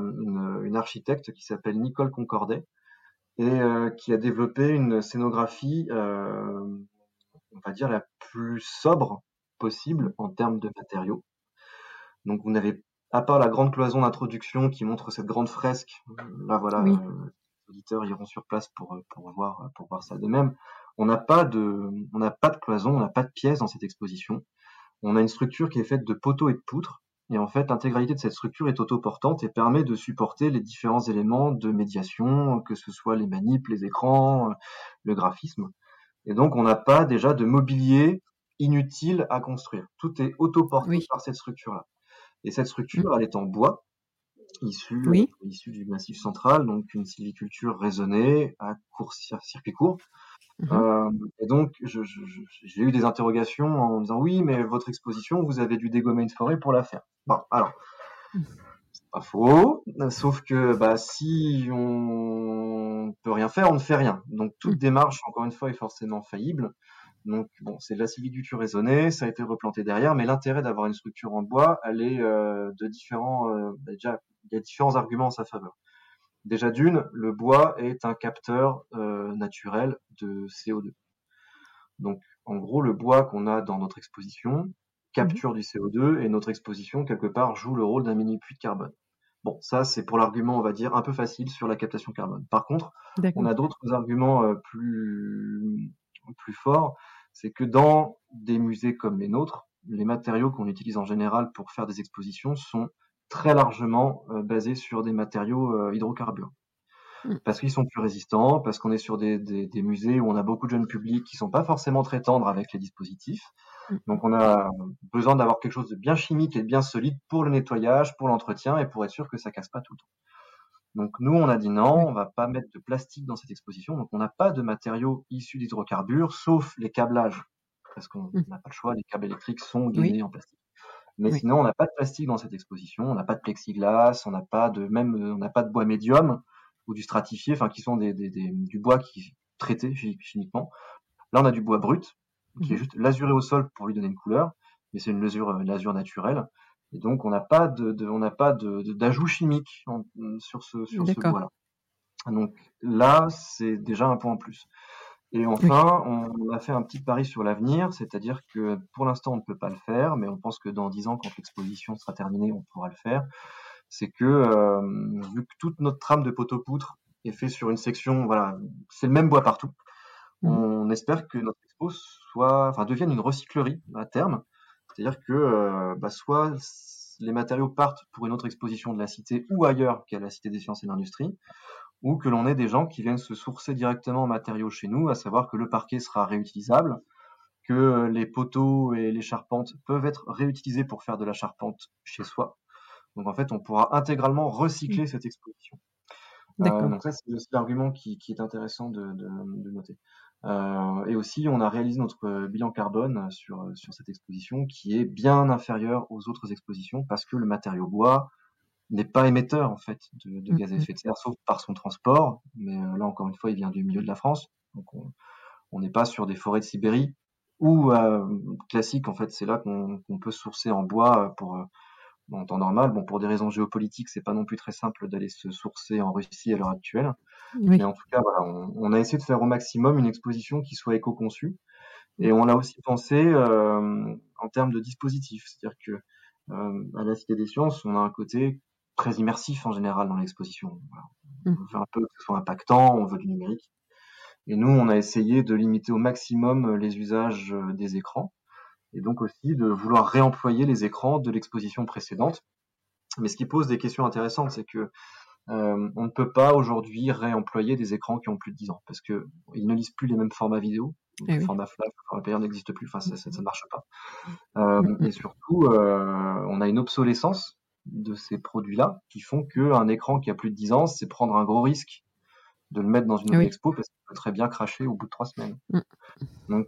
une, architecte qui s'appelle Nicole Concordet et euh, qui a développé une scénographie, on va dire, la plus sobre possible en termes de matériaux. Donc vous n'avez, à part la grande cloison d'introduction qui montre cette grande fresque, là voilà, les auditeurs iront sur place pour, pour, voir, pour voir ça de même. On n'a pas de, on n'a pas de cloison, on n'a pas de pièces dans cette exposition. On a une structure qui est faite de poteaux et de poutres et en fait, l'intégralité de cette structure est autoportante et permet de supporter les différents éléments de médiation, que ce soit les manips, les écrans, le graphisme. Et donc, on n'a pas déjà de mobilier inutile à construire. Tout est autoporté par cette structure-là. Et cette structure, elle est en bois, issue, issue du massif central, donc une sylviculture raisonnée à court circuit court. Mmh euh, et donc, j'ai eu des interrogations en disant oui, mais votre exposition, vous avez dû dégommer une forêt pour la faire. Bon, alors, c'est pas faux, sauf que bah, si on peut rien faire, on ne fait rien. Donc toute mmh. démarche, encore une fois, est forcément faillible. Donc bon, c'est de la sylviculture raisonnée, ça a été replanté derrière, mais l'intérêt d'avoir une structure en bois, elle est euh, de différents. Euh, bah, déjà, il y a différents arguments en sa faveur. Déjà d'une, le bois est un capteur euh, naturel de CO2. Donc en gros, le bois qu'on a dans notre exposition capture du CO2 et notre exposition, quelque part, joue le rôle d'un mini puits de carbone. Bon, ça c'est pour l'argument, on va dire, un peu facile sur la captation carbone. Par contre, on a d'autres arguments euh, plus, plus forts. C'est que dans des musées comme les nôtres, les matériaux qu'on utilise en général pour faire des expositions sont très largement euh, basés sur des matériaux euh, hydrocarbures. Hmm. Parce qu'ils sont plus résistants, parce qu'on est sur des, des, des, musées où on a beaucoup de jeunes publics qui sont pas forcément très tendres avec les dispositifs. Donc on a besoin d'avoir quelque chose de bien chimique et de bien solide pour le nettoyage, pour l'entretien et pour être sûr que ça casse pas tout le temps. Donc nous, on a dit non, on va pas mettre de plastique dans cette exposition. Donc on n'a pas de matériaux issus d'hydrocarbures, sauf les câblages, parce qu'on hmm. n'a pas le choix. Les câbles électriques sont gainés en plastique. Mais sinon, on n'a pas de plastique dans cette exposition, on n'a pas de plexiglas, on n'a pas de même, on n'a pas de bois médium ou du stratifié, enfin qui sont des, des, des, du bois qui traité chimiquement. Là, on a du bois brut qui est mhm. juste lasuré au sol pour lui donner une couleur, mais c'est une lasure, une lasure naturelle. Et donc, on n'a pas de, de on n'a pas de, d'ajout chimique sur ce sur ce bois-là. Donc là, c'est déjà un point en plus. Et enfin, on a fait un petit pari sur l'avenir, c'est-à-dire que pour l'instant, on ne peut pas le faire, mais on pense que dans dix ans, quand l'exposition sera terminée, on pourra le faire. C'est que, euh, vu que toute notre trame de poteau-poutre est faite sur une section, voilà, c'est le même bois partout, mmh. on espère que notre soit, enfin, devienne une recyclerie à terme. C'est-à-dire que, euh, bah, soit les matériaux partent pour une autre exposition de la cité ou ailleurs qu'à la Cité des sciences et de l'industrie, ou que l'on ait des gens qui viennent se sourcer directement en matériaux chez nous, à savoir que le parquet sera réutilisable, que les poteaux et les charpentes peuvent être réutilisés pour faire de la charpente chez soi. Donc en fait, on pourra intégralement recycler cette exposition. Euh, donc ça, c'est l'argument qui, qui, est intéressant de, de, de noter. Euh, et aussi, on a réalisé notre bilan carbone sur, sur cette exposition qui est bien inférieur aux autres expositions parce que le matériau bois, n'est pas émetteur en fait de, de gaz à mmh, effet de serre, sauf par son transport. Mais euh, là encore une fois, il vient du milieu de la France, donc on n'est pas sur des forêts de Sibérie ou euh, classique en fait. C'est là qu'on peut sourcer en bois euh, pour en temps normal. Bon, pour des raisons géopolitiques, c'est pas non plus très simple d'aller se sourcer en Russie à l'heure actuelle. Mais en tout cas, voilà, on, on, a essayé de faire au maximum une exposition qui soit éco-conçue Et on a aussi pensé en termes de dispositifs, c'est-à-dire que à la Cité des Sciences, on a un côté très immersif en général dans l'exposition. On veut un peu que ce soit impactant, on veut du numérique. Et nous, on a essayé de limiter au maximum les usages des écrans et donc aussi de vouloir réemployer les écrans de l'exposition précédente. Mais ce qui pose des questions intéressantes, c'est que euh, on ne peut pas aujourd'hui réemployer des écrans qui ont plus de 10 ans parce que ils ne lisent plus les mêmes formats vidéo. Eh le format flash, le format player n'existe plus. Enfin, ça, ne marche pas. Euh, mm, mm. et surtout, euh, on a une obsolescence de ces produits-là qui font qu'un écran qui a plus de 10 ans, c'est prendre un gros risque de le mettre dans une expo parce qu'il peut très bien cracher au bout de trois semaines. Mm. Donc,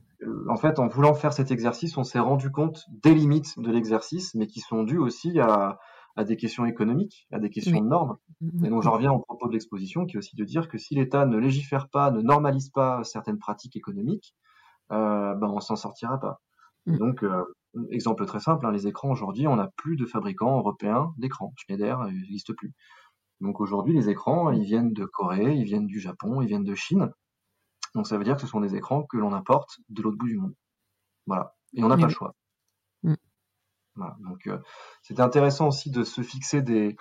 en fait, en voulant faire cet exercice, on s'est rendu compte des limites de l'exercice, mais qui sont dues aussi à, à des questions économiques, à des questions de normes. Mm-hmm. Et donc j'en reviens au propos de l'exposition, qui est aussi de dire que si l'État ne légifère pas, ne normalise pas certaines pratiques économiques, euh, ben on s'en sortira pas. Mm. Donc euh, exemple très simple, hein, les écrans aujourd'hui, on n'a plus de fabricants européens d'écrans. Schneider n'existe plus. Donc aujourd'hui, les écrans, ils viennent de Corée, ils viennent du Japon, ils viennent de Chine. Donc ça veut dire que ce sont des écrans que l'on importe de l'autre bout du monde. Voilà. Et on n'a pas le choix. Donc euh, c'était intéressant aussi de se fixer des,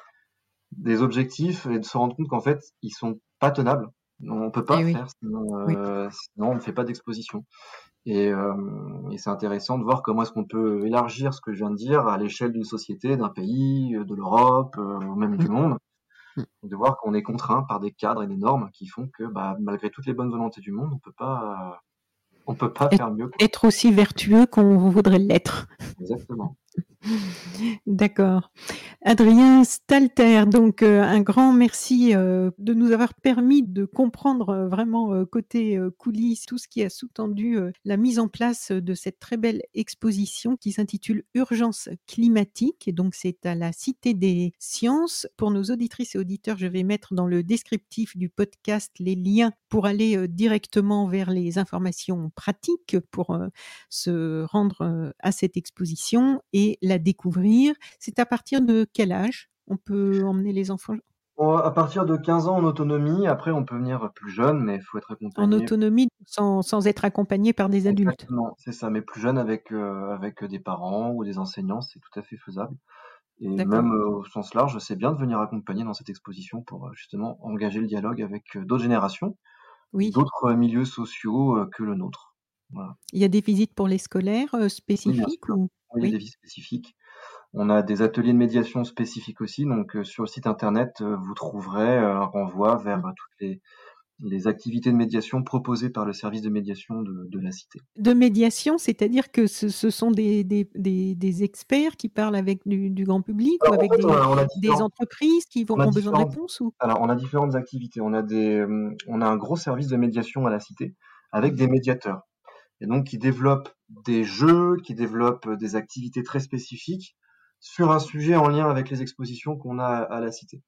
des objectifs et de se rendre compte qu'en fait ils sont pas tenables. On peut pas eh faire, euh, sinon, on ne fait pas d'exposition. Et, euh, et c'est intéressant de voir comment est-ce qu'on peut élargir ce que je viens de dire à l'échelle d'une société, d'un pays, de l'Europe, ou même du mm. monde, mm. de voir qu'on est contraint par des cadres et des normes qui font que, bah, malgré toutes les bonnes volontés du monde, on peut pas, on peut pas faire mieux. Être aussi vertueux qu'on voudrait l'être. Exactement. D'accord. Adrien Stalter, donc euh, un grand merci euh, de nous avoir permis de comprendre euh, vraiment côté coulisses tout ce qui a sous-tendu la mise en place de cette très belle exposition qui s'intitule Urgence climatique. Et donc c'est à la Cité des Sciences. Pour nos auditrices et auditeurs, je vais mettre dans le descriptif du podcast les liens pour aller directement vers les informations pratiques pour se rendre à cette exposition et découvrir. C'est à partir de quel âge on peut emmener les enfants? À partir de 15 ans en autonomie, après on peut venir plus jeune, mais il faut être accompagné. En autonomie sans, sans être accompagné par des adultes. Exactement, c'est ça, mais plus jeune avec, euh, avec des parents ou des enseignants, c'est tout à fait faisable. Et même euh, au sens large, c'est bien de venir accompagner dans cette exposition pour euh, justement engager le dialogue avec d'autres générations, oui. d'autres milieux sociaux que le nôtre. Il y a des visites pour les scolaires spécifiques oui, ou... il y a des visites spécifiques. On a des ateliers de médiation spécifiques aussi. Donc, euh, sur le site internet, euh, vous trouverez euh, un renvoi vers toutes les, les activités de médiation proposées par le service de médiation de, la cité. De médiation, c'est-à-dire que ce, sont des, des, des, experts qui parlent avec du, grand public ou avec des, entreprises qui vont, ont besoin de réponses ou... Alors, on a différentes activités. On a, des, on a un gros service de médiation à la cité avec des médiateurs. Et donc, qui développent des jeux, qui développent des activités très spécifiques sur un sujet en lien avec les expositions qu'on a à la cité.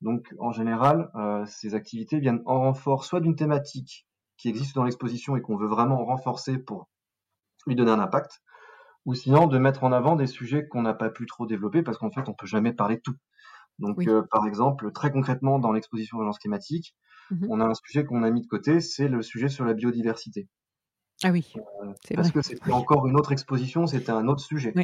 Donc en général, euh, ces activités viennent en renfort soit d'une thématique qui existe dans l'exposition et qu'on veut vraiment renforcer pour lui donner un impact, ou sinon de mettre en avant des sujets qu'on n'a pas pu trop développer parce qu'en fait on peut jamais parler de tout. Donc euh, par exemple, très concrètement dans l'exposition urgence climatique, mmh on a un sujet qu'on a mis de côté, c'est le sujet sur la biodiversité. Ah oui. Euh, parce que c'était encore une autre exposition, c'était un autre sujet.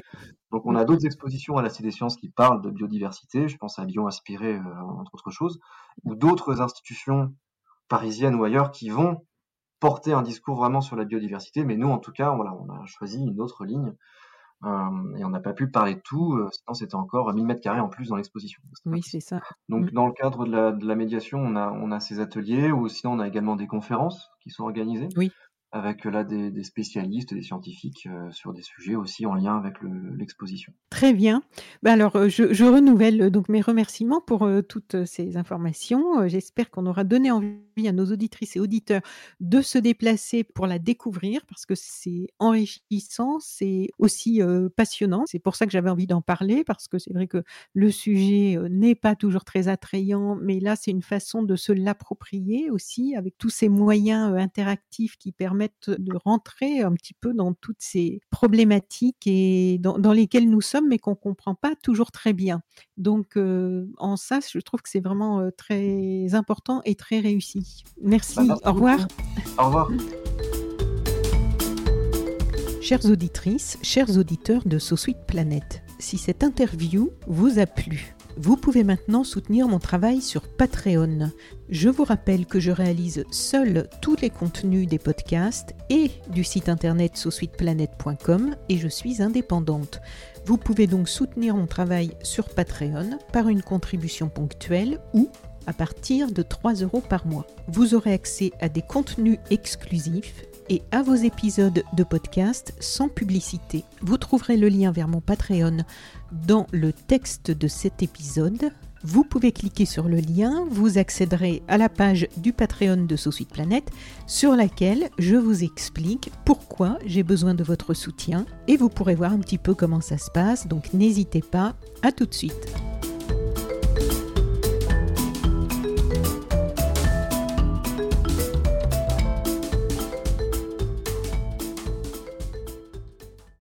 Donc on a d'autres expositions à la Cité des Sciences qui parlent de biodiversité, je pense à Bio Inspiré, euh, entre autres choses, ou d'autres institutions parisiennes ou ailleurs qui vont porter un discours vraiment sur la biodiversité, mais nous en tout cas, voilà, on a choisi une autre ligne. Euh, et on n'a pas pu parler de tout, sinon c'était encore 1000 mètres carrés en plus dans l'exposition. Oui, c'est ça. Donc mmh. dans le cadre de la, de la médiation, on a, on a ces ateliers, ou sinon on a également des conférences qui sont organisées. Oui avec là des, spécialistes, des scientifiques euh, sur des sujets aussi en lien avec l'exposition. Très bien. Ben alors, euh, je, je, renouvelle euh, donc mes remerciements pour toutes ces informations. J'espère qu'on aura donné envie à nos auditrices et auditeurs de se déplacer pour la découvrir parce que c'est enrichissant, c'est aussi passionnant. C'est pour ça que j'avais envie d'en parler parce que c'est vrai que le sujet n'est pas toujours très attrayant, mais là, c'est une façon de se l'approprier aussi avec tous ces moyens interactifs qui permettent de rentrer un petit peu dans toutes ces problématiques et dans, lesquelles nous sommes, mais qu'on comprend pas toujours très bien. Donc, euh, en ça, je trouve que c'est vraiment euh, très important et très réussi. Merci. Bah, au revoir. Au revoir. Chères auditrices, chers auditeurs de So Sweet Planet, si cette interview vous a plu, vous pouvez maintenant soutenir mon travail sur Patreon. Je vous rappelle que je réalise seul tous les contenus des podcasts et du site internet sosweetplanet.com et je suis indépendante. Vous pouvez donc soutenir mon travail sur Patreon par une contribution ponctuelle ou à partir de 3 euros par mois. Vous aurez accès à des contenus exclusifs et à vos épisodes de podcast sans publicité. Vous trouverez le lien vers mon Patreon dans le texte de cet épisode. Vous pouvez cliquer sur le lien, vous accéderez à la page du Patreon de Sous Planète sur laquelle je vous explique pourquoi j'ai besoin de votre soutien et vous pourrez voir un petit peu comment ça se passe. Donc n'hésitez pas, à tout de suite.